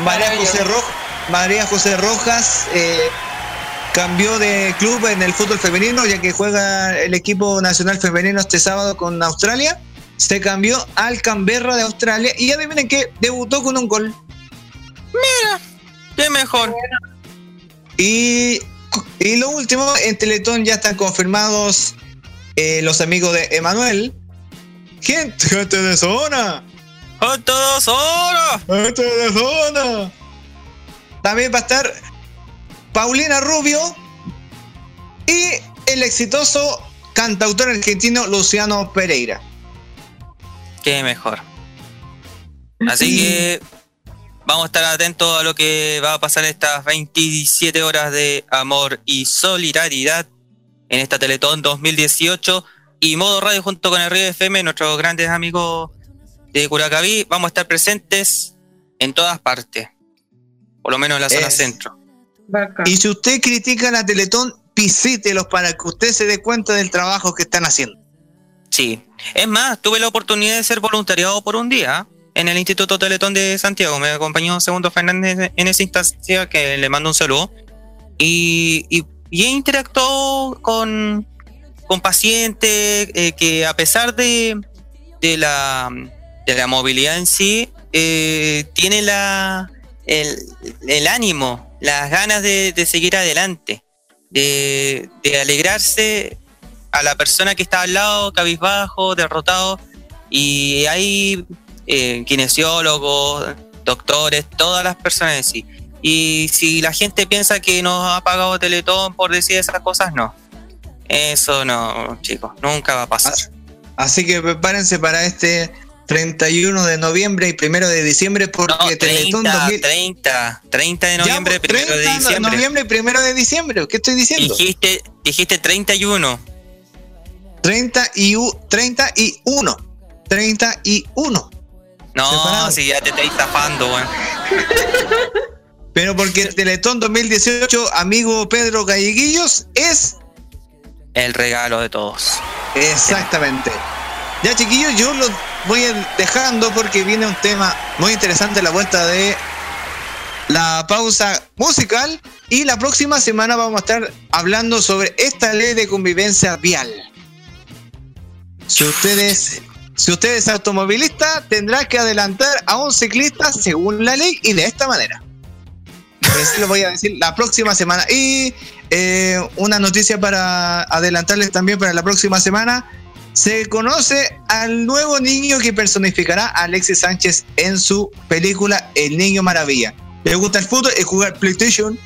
Speaker 5: María José, Ro- María José Rojas eh, cambió de club en el fútbol femenino, ya que juega el equipo nacional femenino este sábado con Australia. Se cambió al Canberra de Australia y adivinen que debutó con un gol.
Speaker 2: Qué mejor.
Speaker 5: Y, y lo último, en Teletón ya están confirmados eh, los amigos de Emanuel. Gente, gente de zona.
Speaker 2: ¡Con todos horas!
Speaker 5: Gente de zona. También va a estar Paulina Rubio y el exitoso cantautor argentino Luciano Pereira.
Speaker 2: Qué mejor. Así que vamos a estar atentos a lo que va a pasar estas 27 horas de amor y solidaridad en esta Teletón 2018 y Modo Radio junto con el Río FM, nuestros grandes amigos de Curacaví, vamos a estar presentes en todas partes, por lo menos en la zona
Speaker 5: Es.
Speaker 2: centro.
Speaker 5: Y si usted critica la Teletón, visítelos para que usted se dé cuenta del trabajo que están haciendo.
Speaker 2: Sí, es más, tuve la oportunidad de ser voluntariado por un día en el Instituto Teletón de Santiago. Me acompañó Segundo Fernández en esa instancia, que le mando un saludo. Y, y, y he interactuado con, con pacientes eh, que a pesar de, de, la, de la movilidad en sí, eh, tiene la, el, ánimo, las ganas de, seguir adelante, de, de alegrarse a la persona que está al lado, cabizbajo, derrotado, y hay eh, kinesiólogos, doctores, todas las personas en sí. Y si la gente piensa que nos ha pagado Teletón por decir esas cosas, no. Eso no, chicos, nunca va a pasar.
Speaker 5: Así que prepárense para este 31 de noviembre y 1 de diciembre porque
Speaker 2: No, 30,
Speaker 5: Teletón 2000
Speaker 2: 30, 30 de noviembre,
Speaker 5: pues,
Speaker 2: primero de
Speaker 5: 30
Speaker 2: diciembre.
Speaker 5: noviembre y 1 de diciembre. ¿Qué estoy diciendo?
Speaker 2: Dijiste, dijiste 31.
Speaker 5: 30 y u- 31. 31.
Speaker 2: No,
Speaker 5: Separado.
Speaker 2: si ya te estáis zafando, weón.
Speaker 5: Pero porque el Teletón 2018, amigo Pedro Galleguillos, es
Speaker 2: El regalo de todos.
Speaker 5: exactamente. Ya chiquillos, yo los voy dejando porque viene un tema muy interesante la vuelta de la pausa musical y la próxima semana vamos a estar hablando sobre esta ley de convivencia vial. Si ustedes, si usted es automovilista, tendrá que adelantar a un ciclista según la ley y de esta manera. Eso lo voy a decir la próxima semana. Y eh, una noticia para adelantarles también para la próxima semana. Se conoce al nuevo niño que personificará a Alexis Sánchez en su película El Niño Maravilla. ¿Le gusta el fútbol y jugar PlayStation?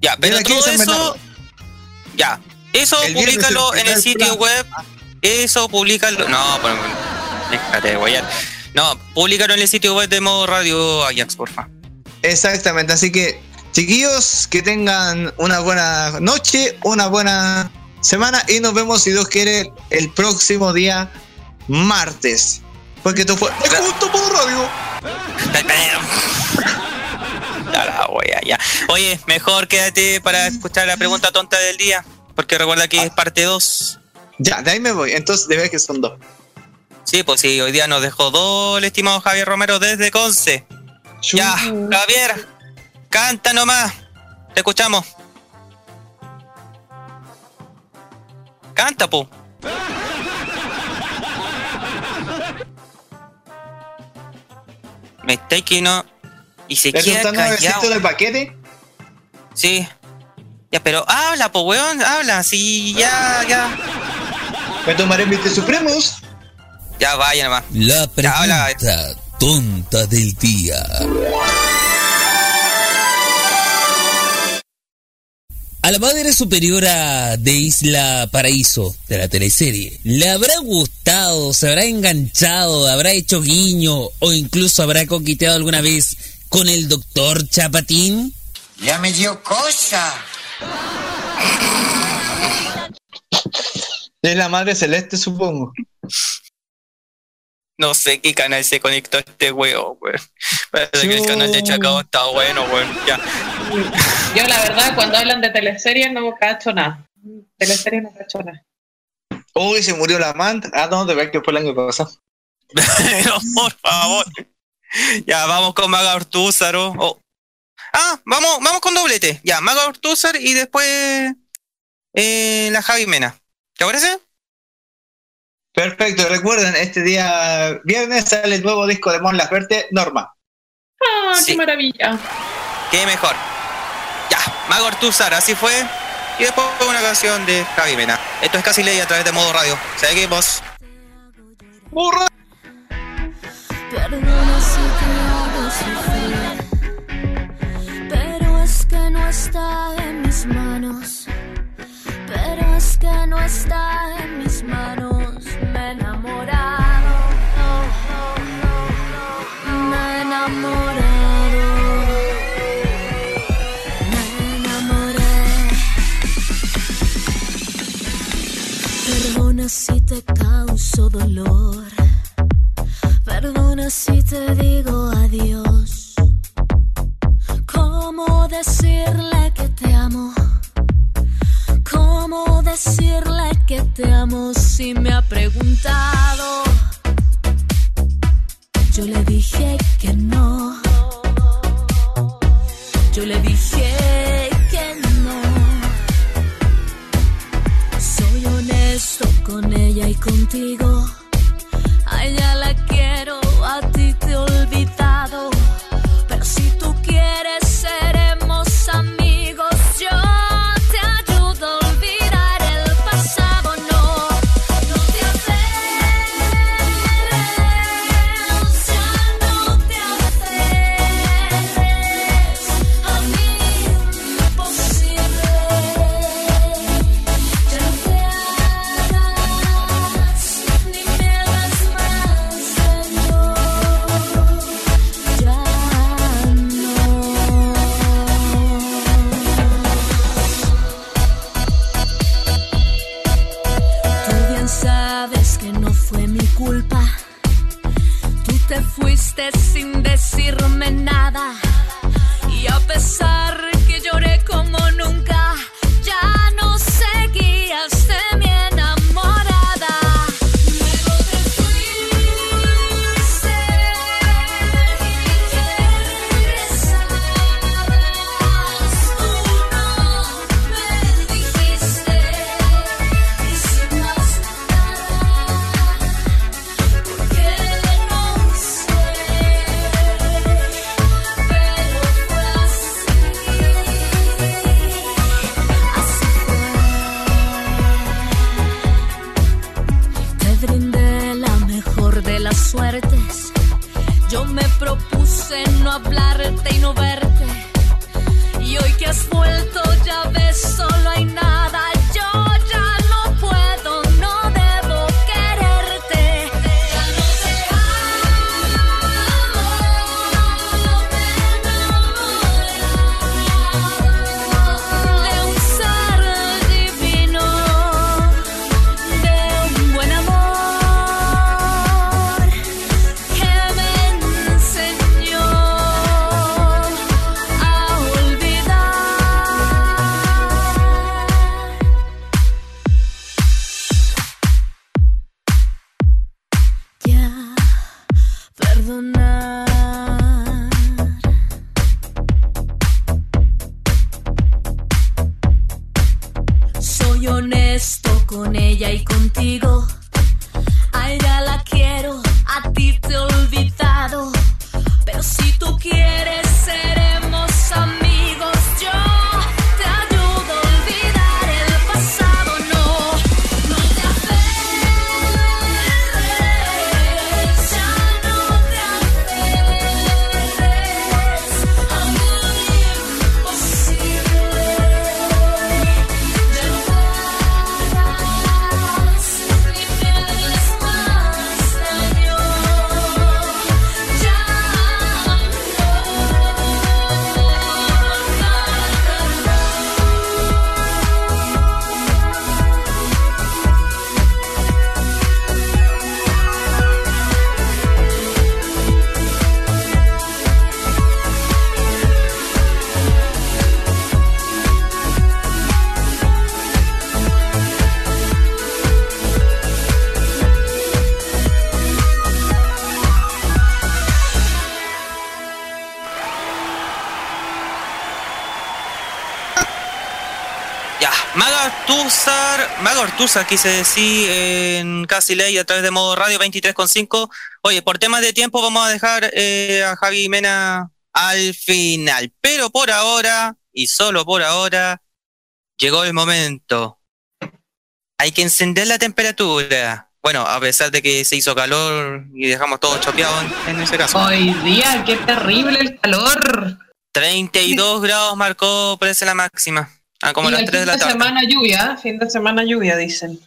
Speaker 2: Ya, pero
Speaker 5: Mira, aquí
Speaker 2: todo eso. Ya, eso
Speaker 5: El
Speaker 2: públicalo en el sitio
Speaker 5: plan.
Speaker 2: web. Eso públicalo. No, pero. Déjate de guayar. No, públicalo en el sitio web de modo radio Ajax, porfa.
Speaker 5: Exactamente, así que chiquillos, que tengan una buena noche, una buena semana y nos vemos si Dios quiere el próximo día martes. Porque esto fue Es justo por radio.
Speaker 2: Ya la wea, ya. Oye, mejor quédate para escuchar la pregunta tonta del día. Porque recuerda que es parte 2.
Speaker 5: Ya, de ahí me voy. Entonces, de ver que son dos.
Speaker 2: Sí, pues sí, hoy día nos dejó dos el estimado Javier Romero desde Conce. Ya, Javier, canta nomás. Te escuchamos. Canta, pu. Me está que no. Y se
Speaker 5: ¿Es
Speaker 2: queda callado.
Speaker 5: del paquete?
Speaker 2: Sí. Ya, pero habla, po, weón, habla. Sí, ya, ya.
Speaker 5: Me tomaré mis supremos.
Speaker 2: Ya, vaya nomás.
Speaker 4: La
Speaker 2: Ya, habla.
Speaker 4: pregunta tonta del día. A la madre superiora de Isla Paraíso, de la teleserie, ¿le habrá gustado, se habrá enganchado, habrá hecho guiño o incluso habrá coqueteado alguna vez con el doctor Chapatín?
Speaker 9: Ya me dio cosa.
Speaker 5: Es la madre celeste, supongo.
Speaker 2: No sé qué canal se conectó a este weón, weón. Parece que el canal de Chacao está bueno, weón. Ya.
Speaker 8: Yo la verdad cuando hablan de teleseries no cacho nada. Teleseries no cacho nada.
Speaker 5: Uy, se murió la amante. Ah, no, de ver que fue el año pasado.
Speaker 2: Pero, por favor. Ya, vamos con Maga Ortúzaro. Oh. Ah, vamos, vamos con doblete. Ya, Maga Ortúzar y después eh, la Javi Mena. ¿Te parece?
Speaker 5: Perfecto, recuerden, este día viernes sale el nuevo disco de Mon Laferte, Norma.
Speaker 8: Ah,
Speaker 2: Sí.
Speaker 8: qué maravilla.
Speaker 2: Qué mejor. Ya, Maga Ortúzar, así fue. Y después una canción de Javi Mena. Esto es casi ley a través de modo radio. Seguimos.
Speaker 5: ¡Burra!
Speaker 6: Perdona si te hago sufrir, pero es que no está en mis manos. Pero es que enamorado. Me enamorado. Me enamoré. Perdona si te causo dolor. Perdona si te digo adiós. ¿Cómo decirle que te amo? ¿Cómo decirle que te amo si me ha preguntado? Yo le dije que no. Yo le dije que no. Soy honesto con ella y contigo. A ella la sin decirme nada. Y a pesar no hablarte y no verte.
Speaker 2: Ortúzar quise decir en Casi Ley a través de modo radio 23.5. Oye, por temas de tiempo vamos a dejar eh, a Javi Mena al final. Pero por ahora, y solo por ahora, llegó el momento. Hay que encender la temperatura. Bueno, a pesar de que se hizo calor y dejamos todo chopeado en, en ese caso.
Speaker 8: Hoy día, qué terrible el calor.
Speaker 2: 32 grados marcó, parece la máxima. Ah, como
Speaker 8: y
Speaker 2: las
Speaker 8: el
Speaker 2: 3 de
Speaker 8: fin
Speaker 2: la
Speaker 8: de
Speaker 2: tarde.
Speaker 8: semana lluvia, fin de semana lluvia, dicen.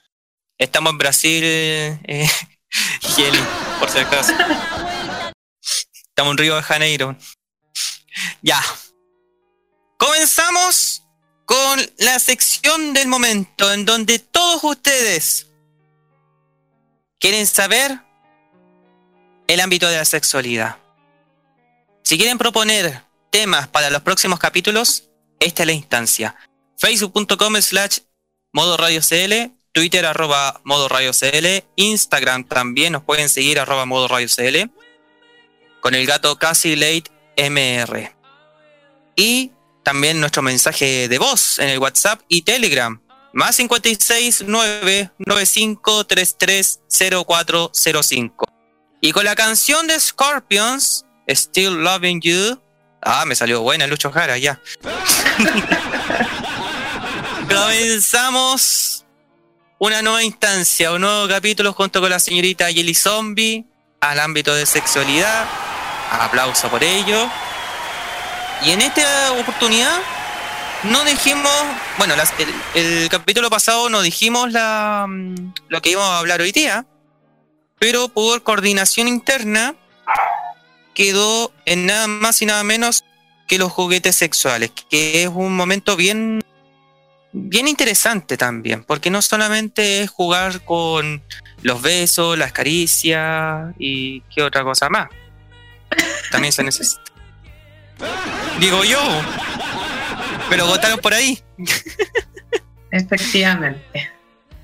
Speaker 2: Estamos en Brasil, eh, Geli, por si acaso. Estamos en Río de Janeiro. Ya. Comenzamos con la sección del momento en donde todos ustedes quieren saber el ámbito de la sexualidad. Si quieren proponer temas para los próximos capítulos, esta es la instancia. Facebook.com slash modo radio CL, Twitter arroba modo radio CL, Instagram también nos pueden seguir arroba modo radio CL, con el gato casi late MR. Y también nuestro mensaje de voz en el WhatsApp y Telegram, más 56 995 0405. Y con la canción de Scorpions, Still Loving You. Ah, me salió buena Lucho Jara, ya. Comenzamos una nueva instancia, un nuevo capítulo junto con la señorita Jelly Zombie al ámbito de sexualidad. Aplauso por ello. Y en esta oportunidad no dijimos, bueno, el, capítulo pasado no dijimos mm, lo que íbamos a hablar hoy día, pero por coordinación interna quedó en nada más y nada menos que los juguetes sexuales, que es un momento bien bien interesante también, porque no solamente es jugar con los besos, las caricias y qué otra cosa más. También se necesita. Digo yo. Pero votaron por ahí.
Speaker 8: Efectivamente.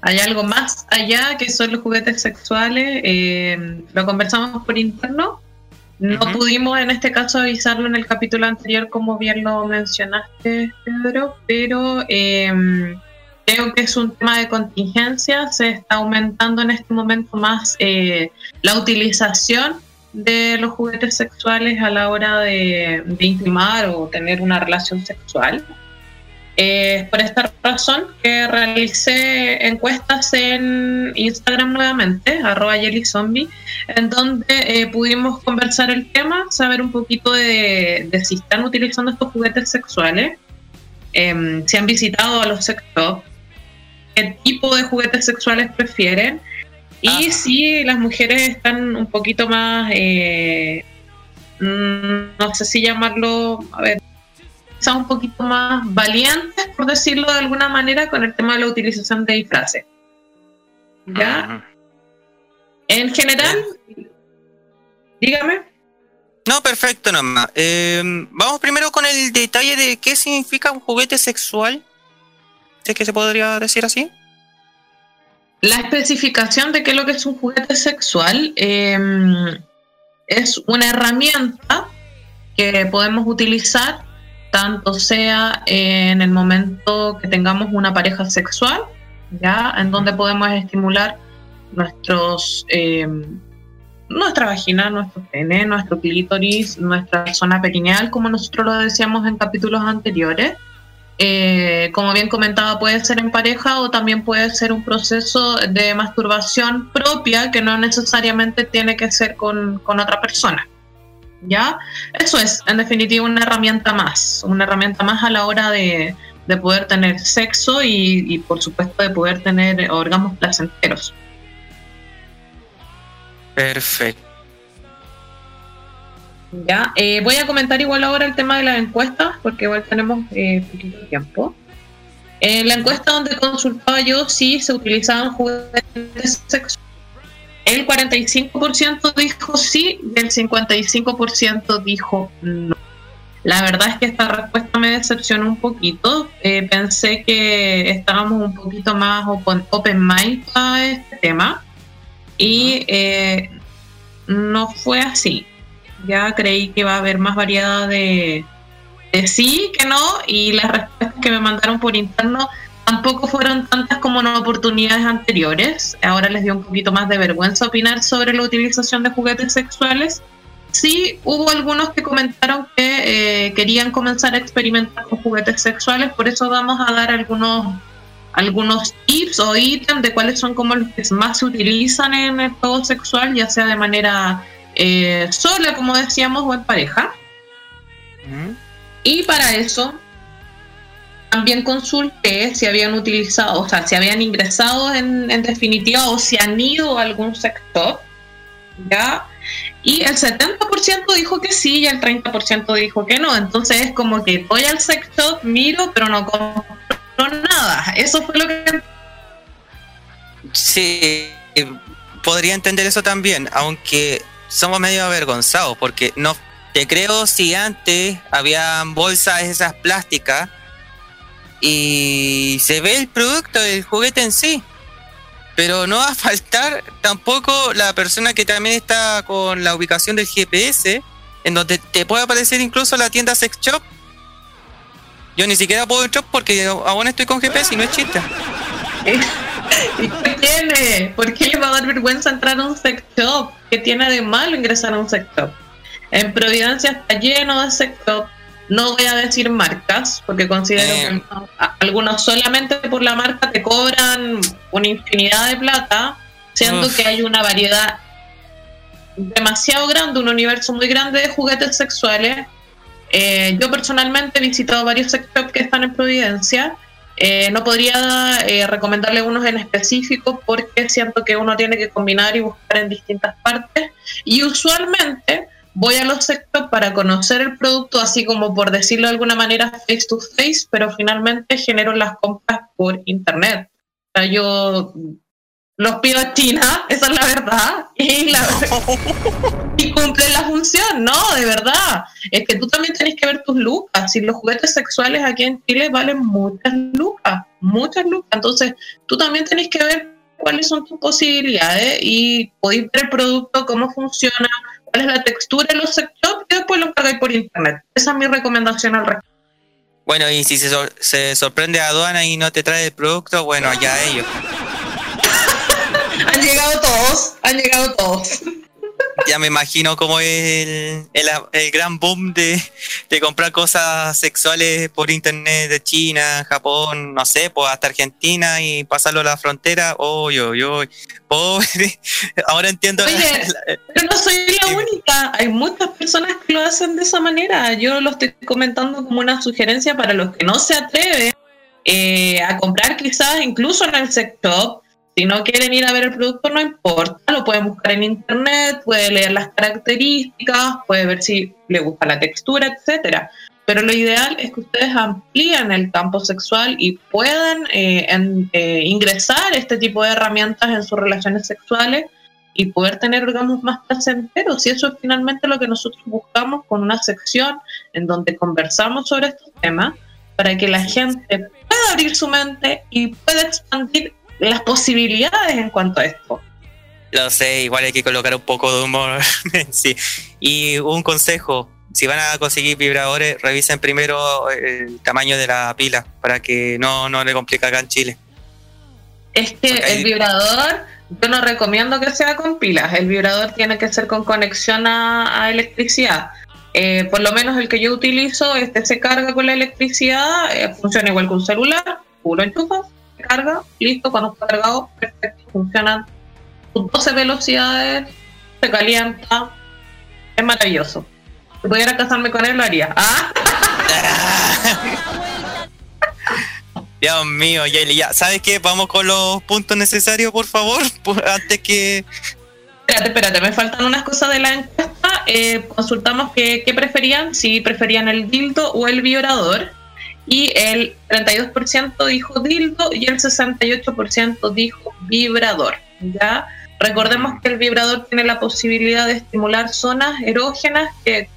Speaker 8: Hay algo más allá que son los juguetes sexuales. Eh, lo conversamos por interno. No pudimos en este caso avisarlo en el capítulo anterior, como bien lo mencionaste, Pedro, pero eh, creo que es un tema de contingencia. Se está aumentando en este momento más eh, la utilización de los juguetes sexuales a la hora de, de intimar o tener una relación sexual. Eh, por esta razón que realicé encuestas en Instagram nuevamente, arroba Zombie, en donde eh, pudimos conversar el tema, saber un poquito de, si están utilizando estos juguetes sexuales, em, si han visitado a los sex qué tipo de juguetes sexuales prefieren y si las mujeres están un poquito más, eh, mm, no sé si llamarlo, a ver, son un poquito más valientes, por decirlo de alguna manera, con el tema de la utilización de disfraces. ¿Ya? En general, dígame.
Speaker 2: No, perfecto nomás. Eh, vamos primero con el detalle de qué significa un juguete sexual. ¿Es que se podría decir así?
Speaker 8: La especificación de qué es lo que es un juguete sexual em, es una herramienta que podemos utilizar tanto sea en el momento que tengamos una pareja sexual, ya en donde podemos estimular nuestros em, nuestra vagina, nuestro pene, nuestro clítoris, nuestra zona perineal, como nosotros lo decíamos en capítulos anteriores, eh, como bien comentaba, puede ser en pareja o también puede ser un proceso de masturbación propia que no necesariamente tiene que ser con, otra persona. ¿Ya? Eso es, en definitiva, una herramienta más, una herramienta más a la hora de, poder tener sexo y, y, por supuesto, de poder tener órganos placenteros.
Speaker 2: Perfecto.
Speaker 8: Ya, eh, voy a comentar igual ahora el tema de las encuestas, porque igual tenemos eh, poquito tiempo. En la encuesta donde consultaba yo, sí se utilizaban juguetes sexuales. El 45% dijo sí y el 55% dijo no. La verdad es que esta respuesta me decepcionó un poquito. Eh, pensé que estábamos un poquito más open, open mind a este tema y eh, no fue así ya creí que iba a haber más variedad de, sí que no y las respuestas que me mandaron por interno tampoco fueron tantas como en oportunidades anteriores. Ahora les dio un poquito más de vergüenza opinar sobre la utilización de juguetes sexuales. Sí, hubo algunos que comentaron que eh, querían comenzar a experimentar con juguetes sexuales, por eso vamos a dar algunos algunos tips o ítems de cuáles son como los que más se utilizan en el juego sexual, ya sea de manera eh, sola, como decíamos, o en pareja. Y para eso también consulté si habían utilizado, o sea, si habían ingresado en, definitiva o si han ido a algún sector ¿ya? Y el 70% dijo que sí y el 30% dijo que no. Entonces es como que voy al shop, miro, pero no compro nada. Eso fue lo que...
Speaker 2: Sí, podría entender eso también, aunque somos medio avergonzados, porque no te creo si antes habían bolsas esas plásticas y se ve el producto, el juguete en sí. Pero no va a faltar tampoco la persona que también está con la ubicación del GPS, en donde te puede aparecer incluso la tienda Sex Shop. Yo ni siquiera puedo entrar porque aún estoy con GPS y no es chiste.
Speaker 8: ¿Y qué tiene? ¿Por qué le va a dar vergüenza entrar a un sex shop? ¿Qué tiene de malo ingresar a un sex shop? En Providencia está lleno de sex shop. No voy a decir marcas, porque considero
Speaker 2: Eh.
Speaker 8: que algunos solamente por la marca te cobran una infinidad de plata, siendo
Speaker 2: Uf.
Speaker 8: que hay una variedad demasiado grande, un universo muy grande de juguetes sexuales. Eh, yo personalmente he visitado varios sex shops que están en Providencia. Eh, no podría eh, recomendarle unos en específico porque siento que uno tiene que combinar y buscar en distintas partes. Y usualmente voy a los shops para conocer el producto, así como por decirlo de alguna manera face to face, pero finalmente genero las compras por internet. O sea, yo los pido a China, esa es la verdad, y, la, y cumplen la función, no, de verdad. Es que tú también tenés que ver tus lucas. Si los juguetes sexuales aquí en Chile valen muchas lucas, muchas lucas. Entonces, tú también tenés que ver cuáles son tus posibilidades y podéis ver el producto, cómo funciona, cuál es la textura de los sex shops y después lo pagáis por internet. Esa es mi recomendación al respecto.
Speaker 2: Bueno, y si se, sor- se sorprende a aduana y no te trae el producto, bueno, allá ellos.
Speaker 8: Han llegado todos, han llegado todos.
Speaker 2: Ya me imagino cómo es el, el, el gran boom de, de comprar cosas sexuales por internet de China, Japón, no sé, pues hasta Argentina y pasarlo a la frontera. Uy, uy. Pobre. Ahora entiendo. la-
Speaker 8: Oye,
Speaker 2: la-
Speaker 8: Pero no soy la única, hay muchas personas que lo hacen de esa manera. Yo lo estoy comentando como una sugerencia para los que no se atreven eh, a comprar quizás incluso en el sex shop. Si no quieren ir a ver el producto, no importa, lo pueden buscar en internet, puede leer las características, puede ver si le gusta la textura, etcétera. Pero lo ideal es que ustedes amplíen el campo sexual y puedan eh, en- eh, ingresar este tipo de herramientas en sus relaciones sexuales y poder tener orgasmos más placenteros. Y eso es finalmente lo que nosotros buscamos con una sección en donde conversamos sobre estos temas para que la gente pueda abrir su mente y pueda expandir las posibilidades en cuanto a esto.
Speaker 2: Lo sé, igual hay que colocar un poco de humor. sí. Y un consejo, si van a conseguir vibradores, revisen primero el tamaño de la pila para que no, no le complique acá en Chile.
Speaker 8: Es que
Speaker 2: Porque hay-
Speaker 8: el vibrador, yo no recomiendo que sea con pilas. El vibrador tiene que ser con conexión a, a electricidad. Eh, por lo menos el que yo utilizo, este se carga con la electricidad, eh, funciona igual que un celular, lo enchufas, carga, listo, cuando está cargado, perfecto, funciona sus 12 velocidades, se calienta, es maravilloso. Si pudiera casarme con él, lo haría. Ah,
Speaker 2: Dios mío, Yaeli, ya. ¿Sabes qué? Vamos con los puntos necesarios, por favor, antes que...
Speaker 8: Espérate, espérate, me faltan unas cosas de la encuesta. Eh, consultamos qué, qué preferían, si preferían el dildo o el vibrador. Y el 32% dijo dildo y el 68% dijo vibrador. ¿ya? Recordemos que el vibrador tiene la posibilidad de estimular zonas erógenas que,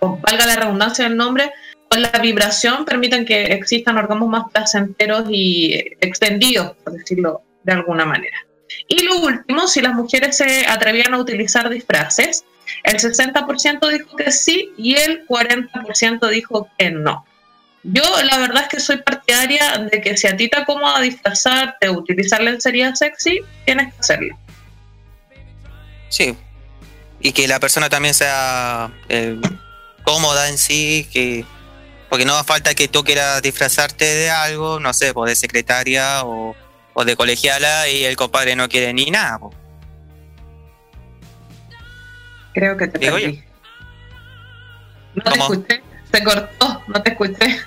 Speaker 8: o valga la redundancia del nombre, con la vibración permiten que existan orgasmos más placenteros y extendidos, por decirlo de alguna manera. Y lo último, si las mujeres se atrevían a utilizar disfraces, el 60% dijo que sí y el 40% dijo que no. Yo la verdad es que soy partidaria de que si a ti te acomoda disfrazarte o utilizar lencería sexy, tienes que hacerlo.
Speaker 2: Sí. Y que la persona también sea eh, cómoda en sí, que porque no falta que tú quieras disfrazarte de algo, no sé, pues de secretaria o, o de colegiala y el compadre no quiere ni nada. po.
Speaker 8: Creo que te
Speaker 2: Digo
Speaker 8: perdí.
Speaker 2: yo.
Speaker 8: No te escuché, se cortó, no te escuché.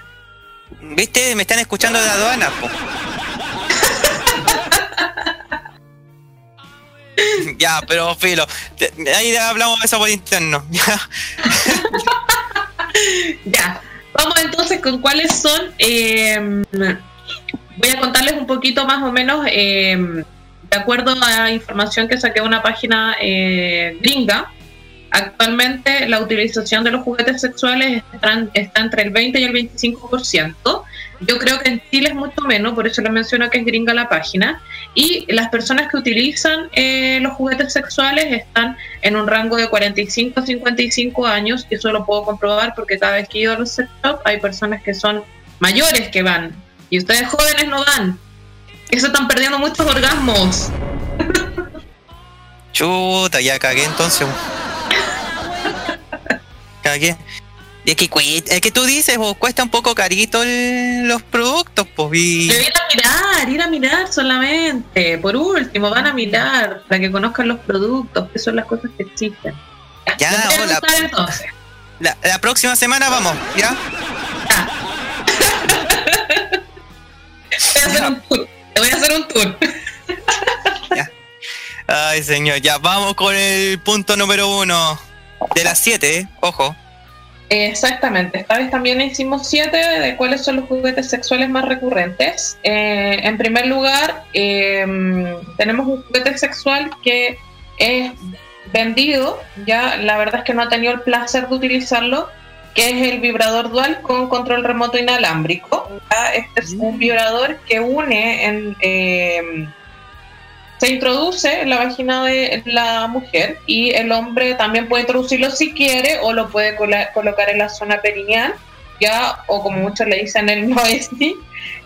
Speaker 2: ¿Viste? Me están escuchando de aduana. po. Ya, pero filo. Ahí hablamos de eso por interno. Ya.
Speaker 8: Vamos entonces con cuáles son. eh, voy a contarles un poquito más o menos, eh, de acuerdo a información que saqué de una página eh, gringa. Actualmente la utilización de los juguetes sexuales está, está entre el 20 y el 25%. Yo creo que en Chile es mucho menos, por eso les menciono que es gringa la página. Y las personas que utilizan eh, los juguetes sexuales están en un rango de 45 a 55 años, y eso lo puedo comprobar porque cada vez que he ido a los sex hay personas que son mayores que van, y ustedes jóvenes no van. Eso están perdiendo muchos orgasmos.
Speaker 2: Chuta, ya cagué entonces. Es que, es que tú dices, cuesta un poco carito el- los productos, pues. Y...
Speaker 8: Pero ir a mirar, ir a mirar solamente. Por último, van a mirar para que conozcan los productos, que son las cosas que existen.
Speaker 2: Ya, hola. La, la próxima semana vamos, ¿ya?
Speaker 8: Voy a hacer un tour. Te voy a hacer un tour.
Speaker 2: Ay, señor, ya vamos con el punto número uno de las siete, ¿eh? ojo.
Speaker 8: Exactamente. Esta vez también hicimos siete de cuáles son los juguetes sexuales más recurrentes. Eh, en primer lugar, eh, tenemos un juguete sexual que es vendido, ya la verdad es que no he tenido el placer de utilizarlo, que es el vibrador dual con control remoto inalámbrico. Ya, Este es un vibrador que une en... eh, se introduce en la vagina de la mujer y el hombre también puede introducirlo si quiere o lo puede colocar en la zona perineal, ya, o como muchos le dicen el noesti.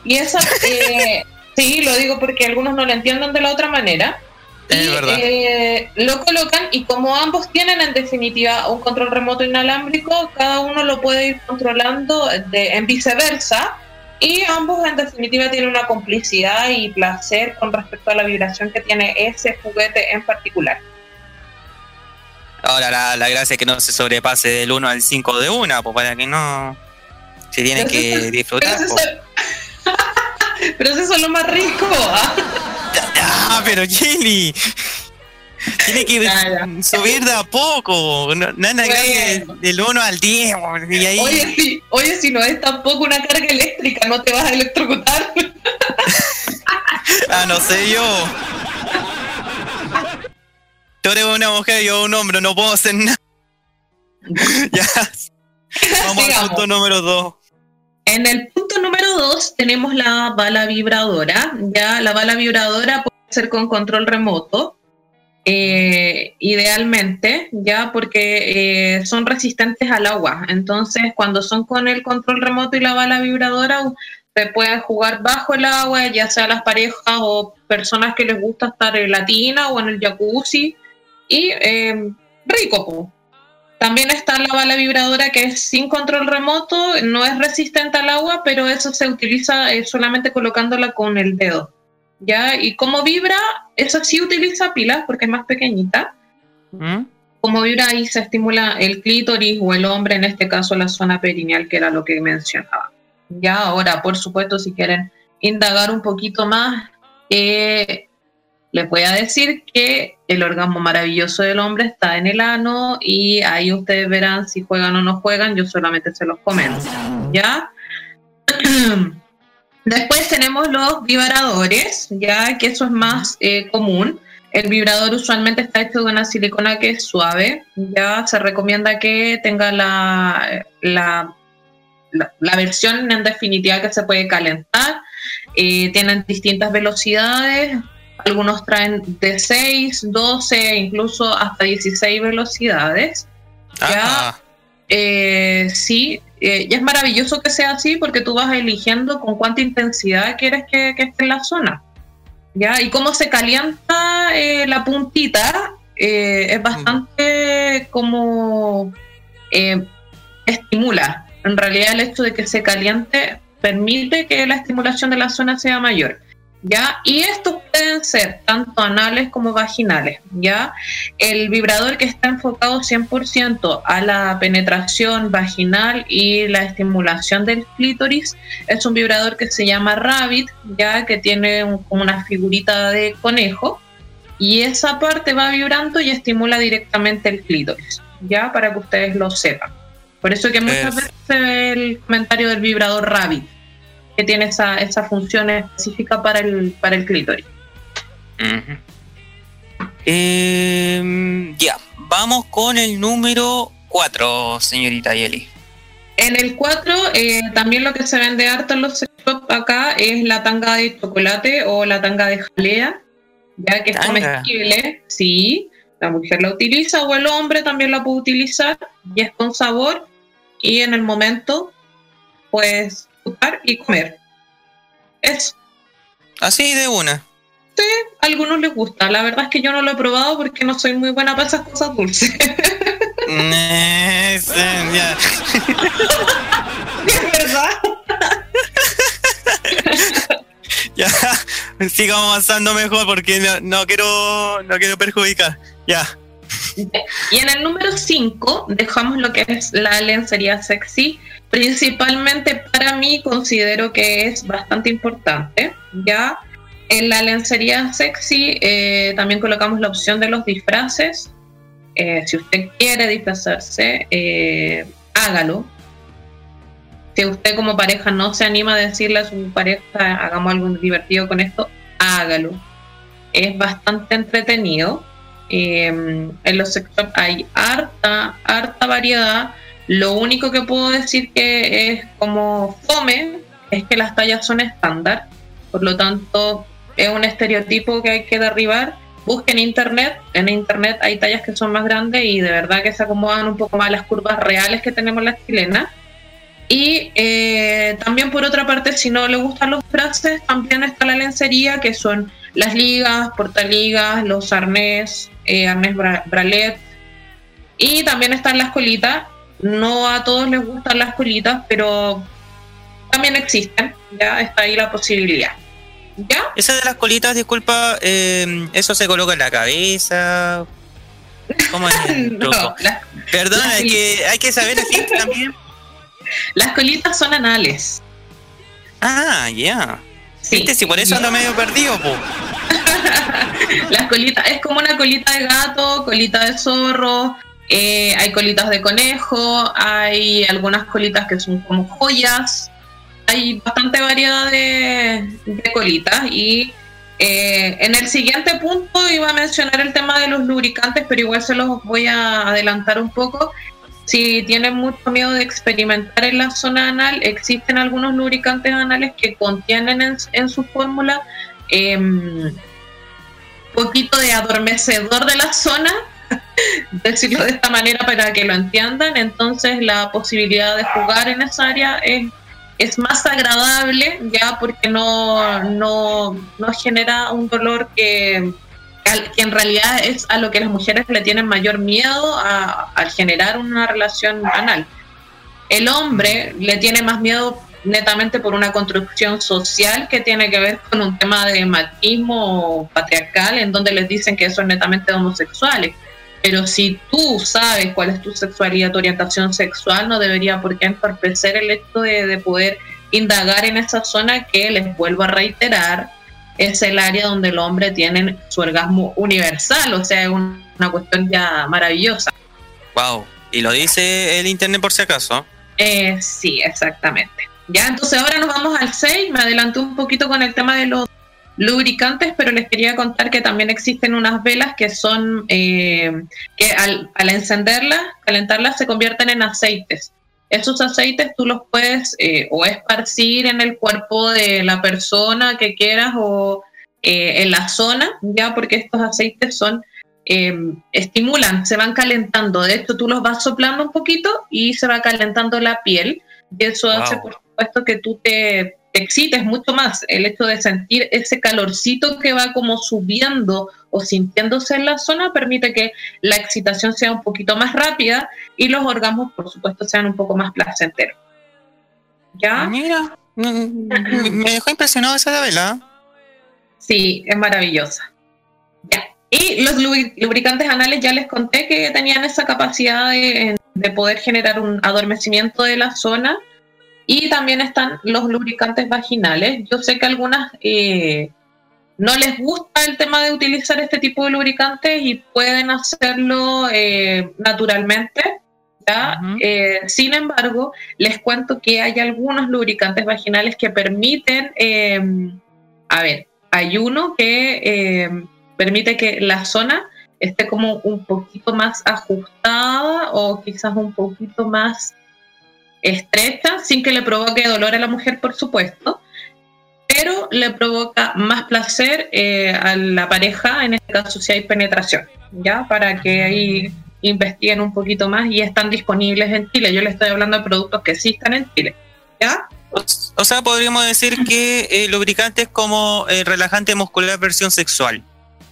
Speaker 8: Y esa, eh, sí, lo digo porque algunos no lo entienden de la otra manera.
Speaker 2: Es
Speaker 8: Y,
Speaker 2: verdad.
Speaker 8: eh, lo colocan y como ambos tienen en definitiva un control remoto inalámbrico, cada uno lo puede ir controlando de, en viceversa y ambos en definitiva tienen una complicidad y placer con respecto a la vibración que tiene ese juguete en particular.
Speaker 2: Ahora la, la gracia es que no se sobrepase del 1 al 5 de una, pues para que no se tiene
Speaker 8: Pero
Speaker 2: que
Speaker 8: eso-
Speaker 2: disfrutar.
Speaker 8: Pero
Speaker 2: pues.
Speaker 8: eso, pero eso es lo más rico. ¿ah?
Speaker 2: Ah, pero Jenny. Tiene que subir de a poco. Nada grande del 1 al 10. Y ahí,
Speaker 8: Oye, si, oye, si no es tampoco una carga eléctrica, no te vas a electrocutar.
Speaker 2: ah, no sé yo. Tú eres una mujer, yo un hombre, no puedo hacer nada. ya. Vamos al punto número 2.
Speaker 8: En el punto número 2 tenemos la bala vibradora. Ya la bala vibradora puede ser con control remoto, eh, idealmente, ya porque eh, son resistentes al agua. Entonces, cuando son con el control remoto y la bala vibradora, se pueden jugar bajo el agua, ya sea las parejas o personas que les gusta estar en la tina o en el jacuzzi. Y eh, rico. También está la bala vibradora que es sin control remoto, no es resistente al agua, pero eso se utiliza eh, solamente colocándola con el dedo. ¿Ya? Y como vibra, eso sí utiliza pilas porque es más pequeñita.
Speaker 2: ¿Mm?
Speaker 8: Como vibra ahí se estimula el clítoris o el hombre, en este caso la zona perineal, que era lo que mencionaba. Ya, ahora, por supuesto, si quieren indagar un poquito más, eh, les voy a decir que el orgasmo maravilloso del hombre está en el ano y ahí ustedes verán si juegan o no juegan, yo solamente se los comento. ¿Ya? Después tenemos los vibradores, ya que eso es más eh, común. El vibrador usualmente está hecho de una silicona que es suave. Ya se recomienda que tenga la, la, la- la versión en definitiva que se puede calentar. Eh, tienen distintas velocidades. Algunos traen de 6, 12, incluso hasta 16 velocidades.
Speaker 2: Ah,
Speaker 8: Eh, sí, eh, y es maravilloso que sea así porque tú vas eligiendo con cuánta intensidad quieres que, esté en la zona. ¿Ya? Y cómo se calienta eh, la puntita eh, es bastante como estimula. En realidad el hecho de que se caliente permite que la estimulación de la zona sea mayor. ¿Ya? Y estos pueden ser tanto anales como vaginales, ¿ya? El vibrador que está enfocado 100% a la penetración vaginal y la estimulación del clítoris es un vibrador que se llama Rabbit, ya que tiene un- una figurita de conejo. y esa parte va vibrando y estimula directamente el clítoris, ya para que ustedes lo sepan. Por eso que muchas veces se ve el comentario del vibrador Rabbit, que tiene esa, esa función específica para el, para el clítoris.
Speaker 2: Em, ya, vamos con el número 4, señorita Yeli.
Speaker 8: En el 4, eh, también lo que se vende harto en los sex acá es la tanga de chocolate o la tanga de jalea, ya que es comestible, sí, la mujer la utiliza o el hombre también la puede utilizar y es con sabor y en el momento puedes jugar y comer. Eso.
Speaker 2: Así de una.
Speaker 8: Sí, a algunos les gusta. La verdad es que yo no lo he probado porque no soy muy buena para esas cosas dulces.
Speaker 2: es
Speaker 8: verdad.
Speaker 2: ya, sigamos avanzando mejor porque no, quiero no quiero perjudicar. Ya.
Speaker 8: Y en el número 5 dejamos lo que es la lencería sexy. Principalmente para mí considero que es bastante importante. Ya en la lencería sexy eh, también colocamos la opción de los disfraces. Eh, si usted quiere disfrazarse, eh, hágalo. Si usted como pareja no se anima a decirle a su pareja, hagamos algo divertido con esto, hágalo. Es bastante entretenido. en los sex hay harta, harta variedad. Lo único que puedo decir que es como fome es que las tallas son estándar. Por lo tanto, es un estereotipo que hay que derribar. Busquen internet, en internet hay tallas que son más grandes y de verdad que se acomodan un poco más las curvas reales que tenemos las chilenas. Y eh, también por otra parte, si no le gustan los frases, también está la lencería, que son las ligas, portaligas, los arnés, eh, arnés bralet. Y también están las colitas. No a todos les gustan las colitas, pero también existen. Ya está ahí la posibilidad. ¿Ya?
Speaker 2: Esa de las colitas, disculpa, eh, ¿eso se coloca en la cabeza? ¿Cómo es Perdón, hay que, hay que saber así también.
Speaker 8: Las colitas son anales.
Speaker 2: Ah, ya. Sí. Si por eso ando medio perdido, po.
Speaker 8: Las colitas, es como una colita de gato, colita de zorro, eh, hay colitas de conejo, hay algunas colitas que son como joyas, hay bastante variedad de, colitas y eh, en el siguiente punto iba a mencionar el tema de los lubricantes, pero igual se los voy a adelantar un poco. Si tienen mucho miedo de experimentar en la zona anal, existen algunos lubricantes anales que contienen en, su fórmula un em, poquito de adormecedor de la zona, decirlo de esta manera para que lo entiendan. Entonces la posibilidad de jugar en esa área es es más agradable ya porque no, no, no genera un dolor que, que en realidad es a lo que las mujeres le tienen mayor miedo al generar una relación anal. El hombre le tiene más miedo netamente por una construcción social que tiene que ver con un tema de machismo patriarcal en donde les dicen que son netamente homosexuales. Pero si tú sabes cuál es tu sexualidad, tu orientación sexual, no debería por qué entorpecer el hecho de, poder indagar en esa zona que, les vuelvo a reiterar, es el área donde el hombre tiene su orgasmo universal, o sea, es una cuestión ya maravillosa.
Speaker 2: Wow, y lo dice el internet por si acaso.
Speaker 8: Eh, sí, exactamente. Ya, entonces ahora nos vamos al 6, me adelanté un poquito con el tema de los lubricantes, pero les quería contar que también existen unas velas que son, eh, que al, encenderlas, calentarlas, se convierten en aceites. Esos aceites tú los puedes eh, o esparcir en el cuerpo de la persona que quieras o eh, en la zona, ya porque estos aceites son, estimulan, se van calentando. De hecho, tú los vas soplando un poquito y se va calentando la piel. Y eso hace, por supuesto, que tú te excites mucho más. El hecho de sentir ese calorcito que va como subiendo o sintiéndose en la zona permite que la excitación sea un poquito más rápida y los orgasmos, por supuesto, sean un poco más placenteros. ¿Ya?
Speaker 2: Ah, mira, me dejó impresionado esa vela.
Speaker 8: Sí, es maravillosa. Ya. Y los lubricantes anales ya les conté que tenían esa capacidad de, de poder generar un adormecimiento de la zona y también están los lubricantes vaginales. Yo sé que algunas eh, no les gusta el tema de utilizar este tipo de lubricantes y pueden hacerlo eh, naturalmente. ¿ya? Eh, sin embargo, les cuento que hay algunos lubricantes vaginales que permiten, a ver, hay uno que permite que la zona esté como un poquito más ajustada o quizás un poquito más estrecha, sin que le provoque dolor a la mujer, por supuesto pero le provoca más placer eh, a la pareja, en este caso si hay penetración, ¿ya? Para que ahí investiguen un poquito más y están disponibles en Chile. Yo le estoy hablando de productos que sí están en Chile, ¿ya?
Speaker 2: O sea, podríamos decir que el lubricante es como el relajante muscular versión sexual.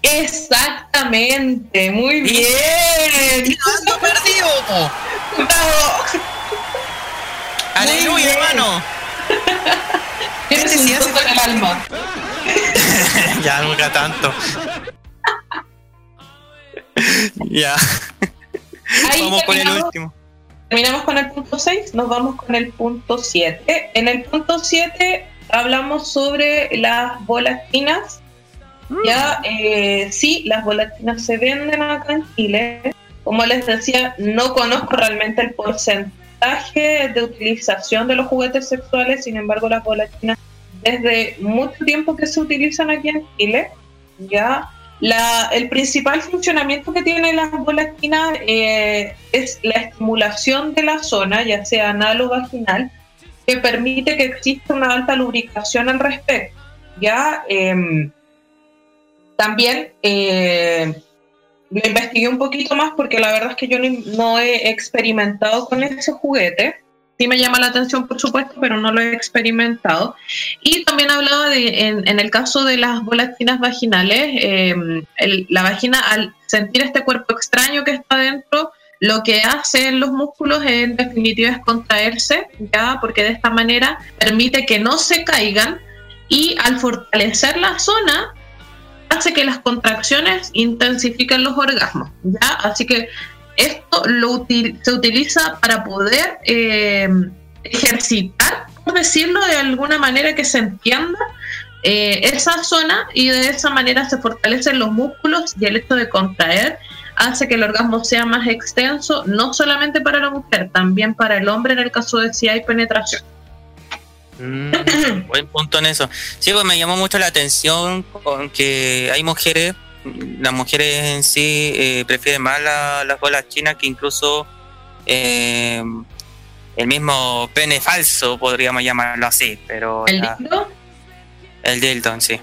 Speaker 8: Exactamente, muy bien.
Speaker 2: ¡Ando perdido! ¡Aleluya, hermano!
Speaker 8: Tienes un en el alma.
Speaker 2: ya, nunca tanto. ya. vamos con el último.
Speaker 8: Terminamos con el punto 6, nos vamos con el punto 7. En el punto 7 hablamos sobre las volatinas. Ya, eh, sí, las volatinas se venden acá en Chile. Como les decía, no conozco realmente el porcentaje de utilización de los juguetes sexuales, sin embargo las volatinas desde mucho tiempo que se utilizan aquí en Chile, ya la, el principal funcionamiento que tienen las volatinas eh, es la estimulación de la zona, ya sea anal o vaginal, que permite que exista una alta lubricación al respecto. Ya em, también eh, lo investigué un poquito más porque la verdad es que yo no he experimentado con ese juguete. Sí me llama la atención, por supuesto, pero no lo he experimentado. Y también hablaba de, en, el caso de las volatinas vaginales, em, la vagina al sentir este cuerpo extraño que está dentro, lo que hace en los músculos en definitiva es contraerse, ya porque de esta manera permite que no se caigan y al fortalecer la zona hace que las contracciones intensifiquen los orgasmos, ¿ya? Así que esto lo se utiliza para poder eh, ejercitar, por decirlo de alguna manera que se entienda, eh, esa zona y de esa manera se fortalecen los músculos y el hecho de contraer hace que el orgasmo sea más extenso, no solamente para la mujer, también para el hombre en el caso de si hay penetración.
Speaker 2: Mm, buen punto en eso. Sí, pues me llamó mucho la atención con que hay mujeres, las mujeres en sí eh, prefieren más las bolas chinas que incluso eh, el mismo pene falso, podríamos llamarlo así, pero...
Speaker 8: ¿El dildo?
Speaker 2: El dildo sí.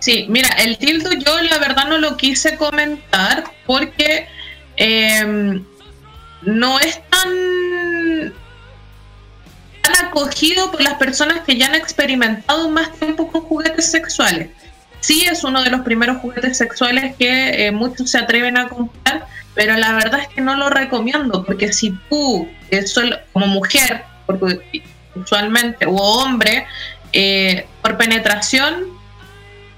Speaker 8: Sí, mira, el dildo yo la verdad no lo quise comentar porque em, no es tan han acogido por las personas que ya han experimentado más tiempo con juguetes sexuales. Sí, es uno de los primeros juguetes sexuales que eh, muchos se atreven a comprar, pero la verdad es que no lo recomiendo, porque si tú, como mujer, porque usualmente, o hombre, eh, por penetración,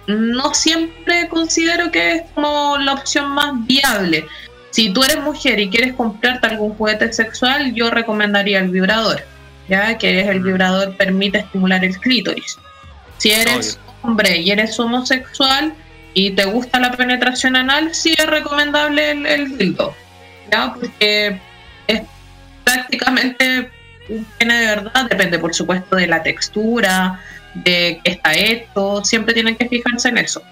Speaker 8: no siempre considero que es como la opción más viable. Si tú eres mujer y quieres comprarte algún juguete sexual, yo recomendaría el vibrador ya que es el vibrador permite estimular el clítoris. Si eres hombre y eres homosexual y te gusta la penetración anal, sí es recomendable el, el dildo, ya porque es prácticamente un pene de verdad, depende por supuesto de la textura, de que está hecho, siempre tienen que fijarse en eso.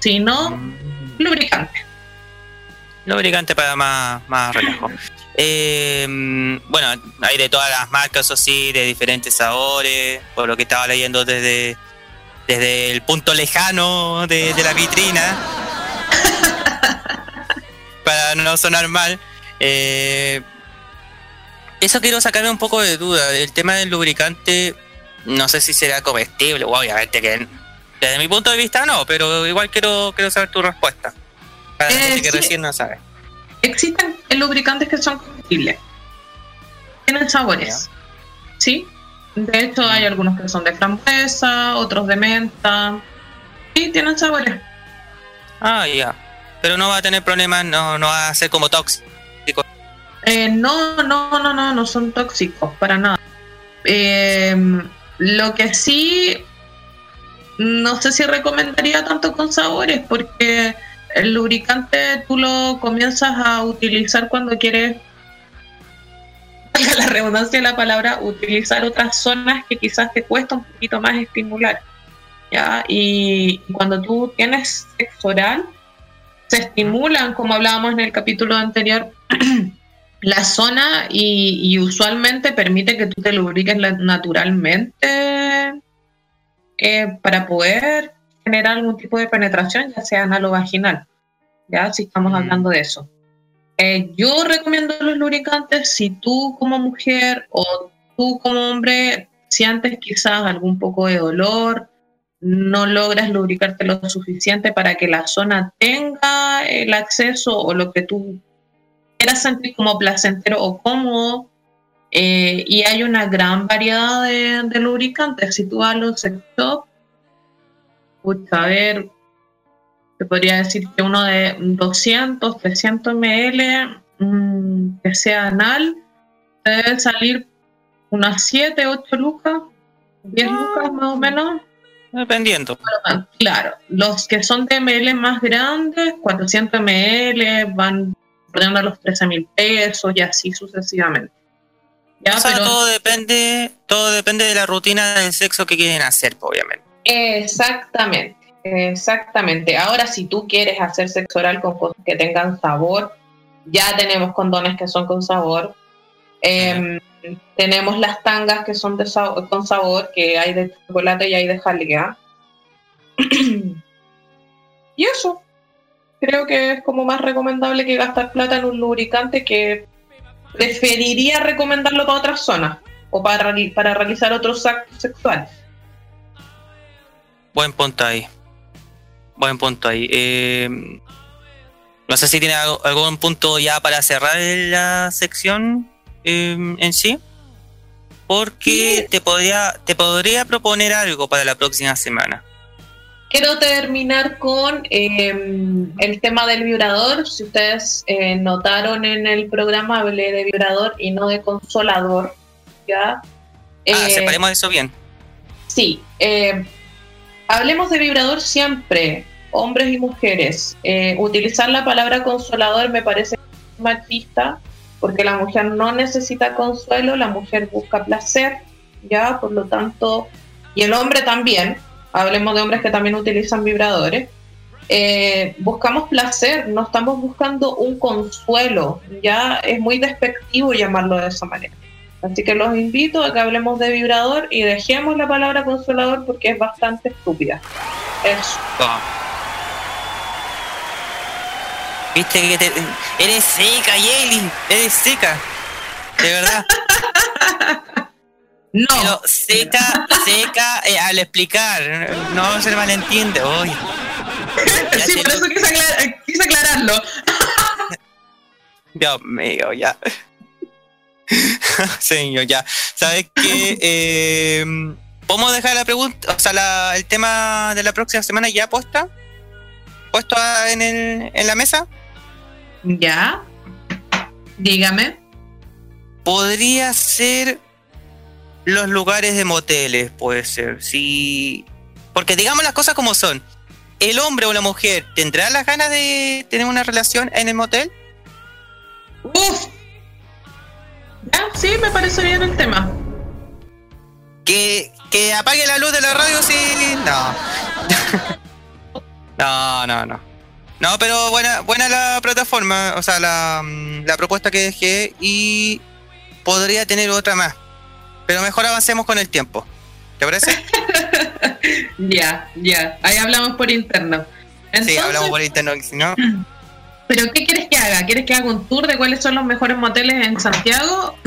Speaker 8: Si no, mm. lubricante.
Speaker 2: Lubricante para más, más relajo. Eh, bueno, hay de todas las marcas, eso sí, de diferentes sabores, por lo que estaba leyendo desde, desde el punto lejano de, la vitrina, para no sonar mal. Eh, eso quiero sacarme un poco de duda. El tema del lubricante, no sé si será comestible, obviamente que desde mi punto de vista no, pero igual quiero, quiero saber tu respuesta. Para la gente que recién no sabe.
Speaker 8: Existen lubricantes que son comestibles. Tienen sabores. ¿Sí? De hecho, hay algunos que son de frambuesa, otros de menta. Sí, tienen sabores.
Speaker 2: Ah, ya. Pero no va a tener problemas, no, no va a ser como tóxico.
Speaker 8: Eh, no, no, no, no, no son tóxicos, para nada. Eh, lo que sí no sé si recomendaría tanto con sabores, porque el lubricante tú lo comienzas a utilizar cuando quieres, la redundancia de la palabra, utilizar otras zonas que quizás te cuesta un poquito más estimular. ¿ya? Y cuando tú tienes sexo oral, se estimulan, como hablábamos en el capítulo anterior, la zona y, usualmente permite que tú te lubriques naturalmente eh, para poder generar algún tipo de penetración, ya sea anal o vaginal. Ya, si estamos
Speaker 2: Mm.
Speaker 8: hablando de eso. Eh, yo recomiendo los lubricantes si tú como mujer o tú como hombre sientes quizás algún poco de dolor, no logras lubricarte lo suficiente para que la zona tenga el acceso o lo que tú quieras sentir como placentero o cómodo. eh, y hay una gran variedad de, de lubricantes. Si tú vas a los sex pucha, a ver, te podría decir que uno de 200, 300 ml, mm, que sea anal, te debe salir unas 7, 8 lucas, 10 lucas más o menos.
Speaker 2: Dependiendo.
Speaker 8: Ah, Claro, los que son de ml más grandes, 400 ml, van poniendo a los 13 mil pesos y así sucesivamente. Ya,
Speaker 2: O sea,
Speaker 8: pero
Speaker 2: todo depende, todo depende de la rutina del sexo que quieren hacer, obviamente.
Speaker 8: Exactamente, exactamente. Ahora, si tú quieres hacer sexo oral con cosas que tengan sabor, ya tenemos condones que son con sabor. Em, tenemos las tangas que son de con sabor, que hay de chocolate y hay de jalea. y eso. Creo que es como más recomendable que gastar plata en un lubricante que preferiría recomendarlo para otras zonas o para, para realizar otros actos sexuales.
Speaker 2: Buen punto ahí. Buen punto ahí. Eh, no sé si tiene algo- algún punto ya para cerrar la sección eh, en sí. Porque te podría, te podría proponer algo para la próxima semana.
Speaker 8: Quiero terminar con eh, el tema del vibrador. Si ustedes eh, notaron en el programa, hablé de vibrador y no de consolador. ¿ya?
Speaker 2: Ah, separemos eso bien.
Speaker 8: Sí, eh, hablemos de vibrador siempre, hombres y mujeres. Eh, utilizar la palabra consolador me parece machista, porque la mujer no necesita consuelo, la mujer busca placer, ya, por lo tanto, y el hombre también. Hablemos de hombres que también utilizan vibradores. Eh, buscamos placer, no estamos buscando un consuelo, ya es muy despectivo llamarlo de esa manera. Así que los invito a que hablemos de vibrador y dejemos la palabra consolador porque es bastante estúpida. Eso.
Speaker 2: Ah. Viste que te- eres seca, Yeli. Eres seca. De verdad.
Speaker 8: No,
Speaker 2: Pero seca, seca eh, al explicar. No se malentiende. Ya
Speaker 8: sí, por eso quise, aclar- quise aclararlo.
Speaker 2: Dios mío, ya. Señor, ya. ¿Sabes qué? Eh, ¿Podemos dejar la pregunta, o sea, la- el tema de la próxima semana ya puesta? ¿Puesto en, el, en la mesa?
Speaker 8: Ya. Dígame.
Speaker 2: Podría ser los lugares de moteles, puede ser. Sí. Porque digamos las cosas como son. ¿El hombre o la mujer tendrá las ganas de tener una relación en el motel?
Speaker 8: Sí, me parece bien el tema.
Speaker 2: Que, que apague la luz de la radio, sí. No. no, no, no. No, pero buena, buena la plataforma, o sea, la, mm, la propuesta que dejé y podría tener otra más. Pero mejor avancemos con el tiempo. ¿Te parece?
Speaker 8: Ya, ya. Ahí hablamos por interno.
Speaker 2: sí, hablamos por internet, si no.
Speaker 8: ¿Pero qué quieres que haga? ¿Quieres que haga un tour de cuáles son los mejores moteles en Santiago?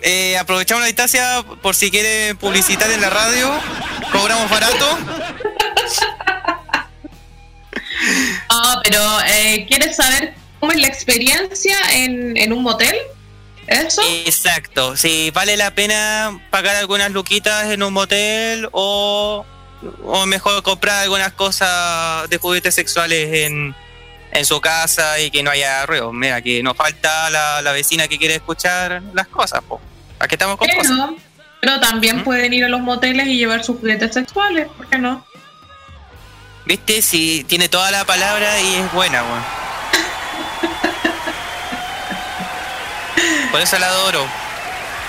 Speaker 2: Eh, aprovechamos la distancia por si quiere publicitar en la radio. Cobramos barato.
Speaker 8: Ah, pero eh, ¿quieres saber cómo es la experiencia en, en un motel? ¿Eso?
Speaker 2: Exacto. Si vale la pena pagar algunas luquitas en un motel o, o mejor comprar algunas cosas de juguetes sexuales en, en su casa y que no haya ruido. Mira, que nos falta la, la vecina que quiere escuchar las cosas. Po. Aquí estamos con cosas.
Speaker 8: Pero, Pero también pueden ir a los moteles y llevar sus juguetes sexuales, ¿por qué no?
Speaker 2: ¿Viste? Si tiene toda la palabra y es buena, weón. Por eso la adoro.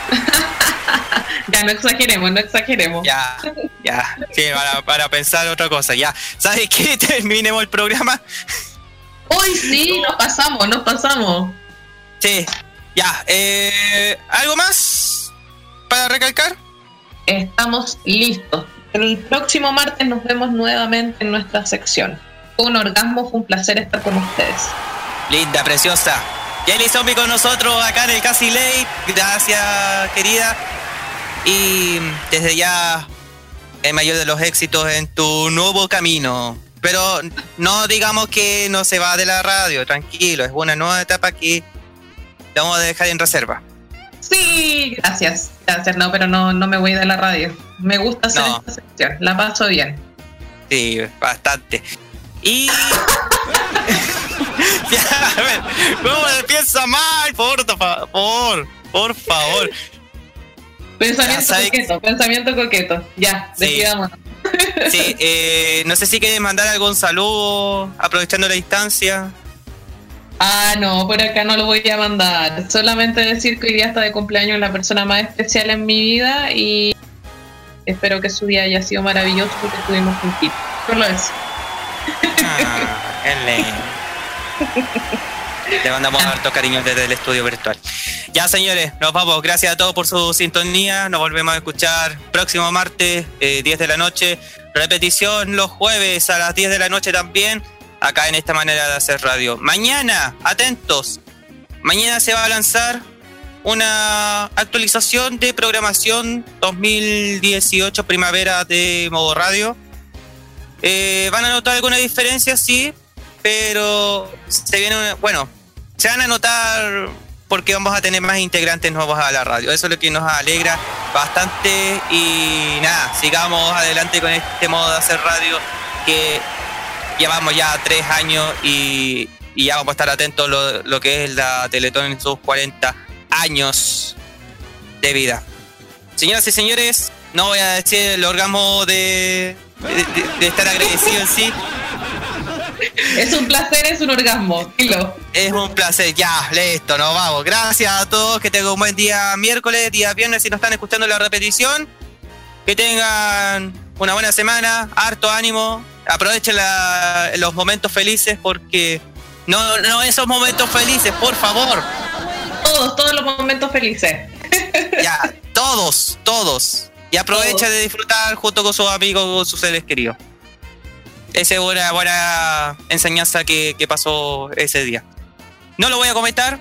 Speaker 8: Ya, no exageremos, no exageremos.
Speaker 2: Ya, ya. Sí, para, para pensar otra cosa. Ya. ¿Sabes qué? Terminemos el programa.
Speaker 8: Uy, sí, nos pasamos, nos pasamos.
Speaker 2: Sí. Ya. Eh, ¿Algo más para recalcar?
Speaker 8: Estamos listos. El próximo martes nos vemos nuevamente en nuestra sección. Fue un orgasmo, fue un placer estar con ustedes.
Speaker 2: Linda, preciosa. Jelly Zombie con nosotros acá en el Casi Late. Gracias, querida. Y desde ya, el mayor de los éxitos en tu nuevo camino. Pero no digamos que no se va de la radio, tranquilo. Es una nueva etapa que te vamos a dejar en reserva.
Speaker 8: Sí, gracias. Gracias, no, pero no, no me voy de la radio. Me gusta hacer
Speaker 2: No.
Speaker 8: esta sección, la paso bien.
Speaker 2: Sí, bastante. Y. ya, a ver, ¿cómo piensa mal? Por favor, por favor.
Speaker 8: Pensamiento coqueto, pensamiento coqueto. Ya,
Speaker 2: Sí.
Speaker 8: despidámonos.
Speaker 2: Sí, eh, no sé si quieres mandar algún saludo aprovechando la distancia.
Speaker 8: Ah, no, por acá no lo voy a mandar. Solamente decir que hoy día está de cumpleaños la persona más especial en mi vida y espero que su día haya sido maravilloso porque estuvimos juntitos. Solo eso.
Speaker 2: Ah. Le mandamos harto cariño desde el estudio virtual. Ya, señores, nos vamos. Gracias a todos por su sintonía. Nos volvemos a escuchar próximo martes, eh, 10 de la noche. Repetición los jueves a las 10 de la noche también. Acá en esta manera de hacer radio. Mañana, atentos. Mañana se va a lanzar una actualización de programación 2018 primavera de modo radio. Eh, van a notar alguna diferencia, sí, pero se viene una- bueno, se van a notar porque vamos a tener más integrantes nuevos a la radio. Eso es lo que nos alegra bastante y nada, sigamos adelante con este modo de hacer radio que llevamos ya tres años y, y ya vamos a estar atentos lo, lo que es la Teletón en sus 40 años de vida. Señoras y señores, no voy a decir el orgasmo de, de, de estar agradecido en sí.
Speaker 8: Es un placer, es un orgasmo.
Speaker 2: Es un placer, ya, listo, nos vamos. Gracias a todos, que tengan un buen día miércoles, día viernes si nos están escuchando la repetición. Que tengan una buena semana, harto ánimo. Aprovechen la- los momentos felices porque no, no esos momentos felices, por favor.
Speaker 8: Todos, todos los momentos felices.
Speaker 2: Ya, todos, todos. Y aprovecha
Speaker 8: Todos.
Speaker 2: de disfrutar junto con sus amigos, con sus seres queridos. Esa es buena, buena enseñanza que, que pasó ese día. No lo voy a comentar,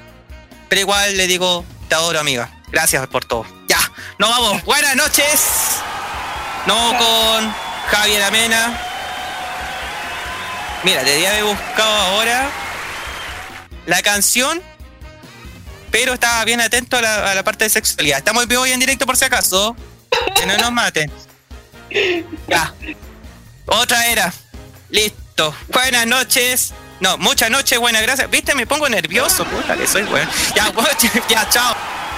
Speaker 2: pero igual le digo, te adoro amiga. Gracias por todo. Ya, nos vamos. Buenas noches. No con Javier Amena. Mira, te había buscado ahora la canción pero estaba bien atento a la, parte de sexualidad. Estamos en vivo en directo por si acaso. Que no nos maten. Ya. Otra era. Listo. Buenas noches. No, muchas noches, buenas gracias. Viste, me pongo nervioso, puta que soy bueno. Ya, ya, chao.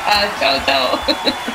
Speaker 8: Ah, chao, chao.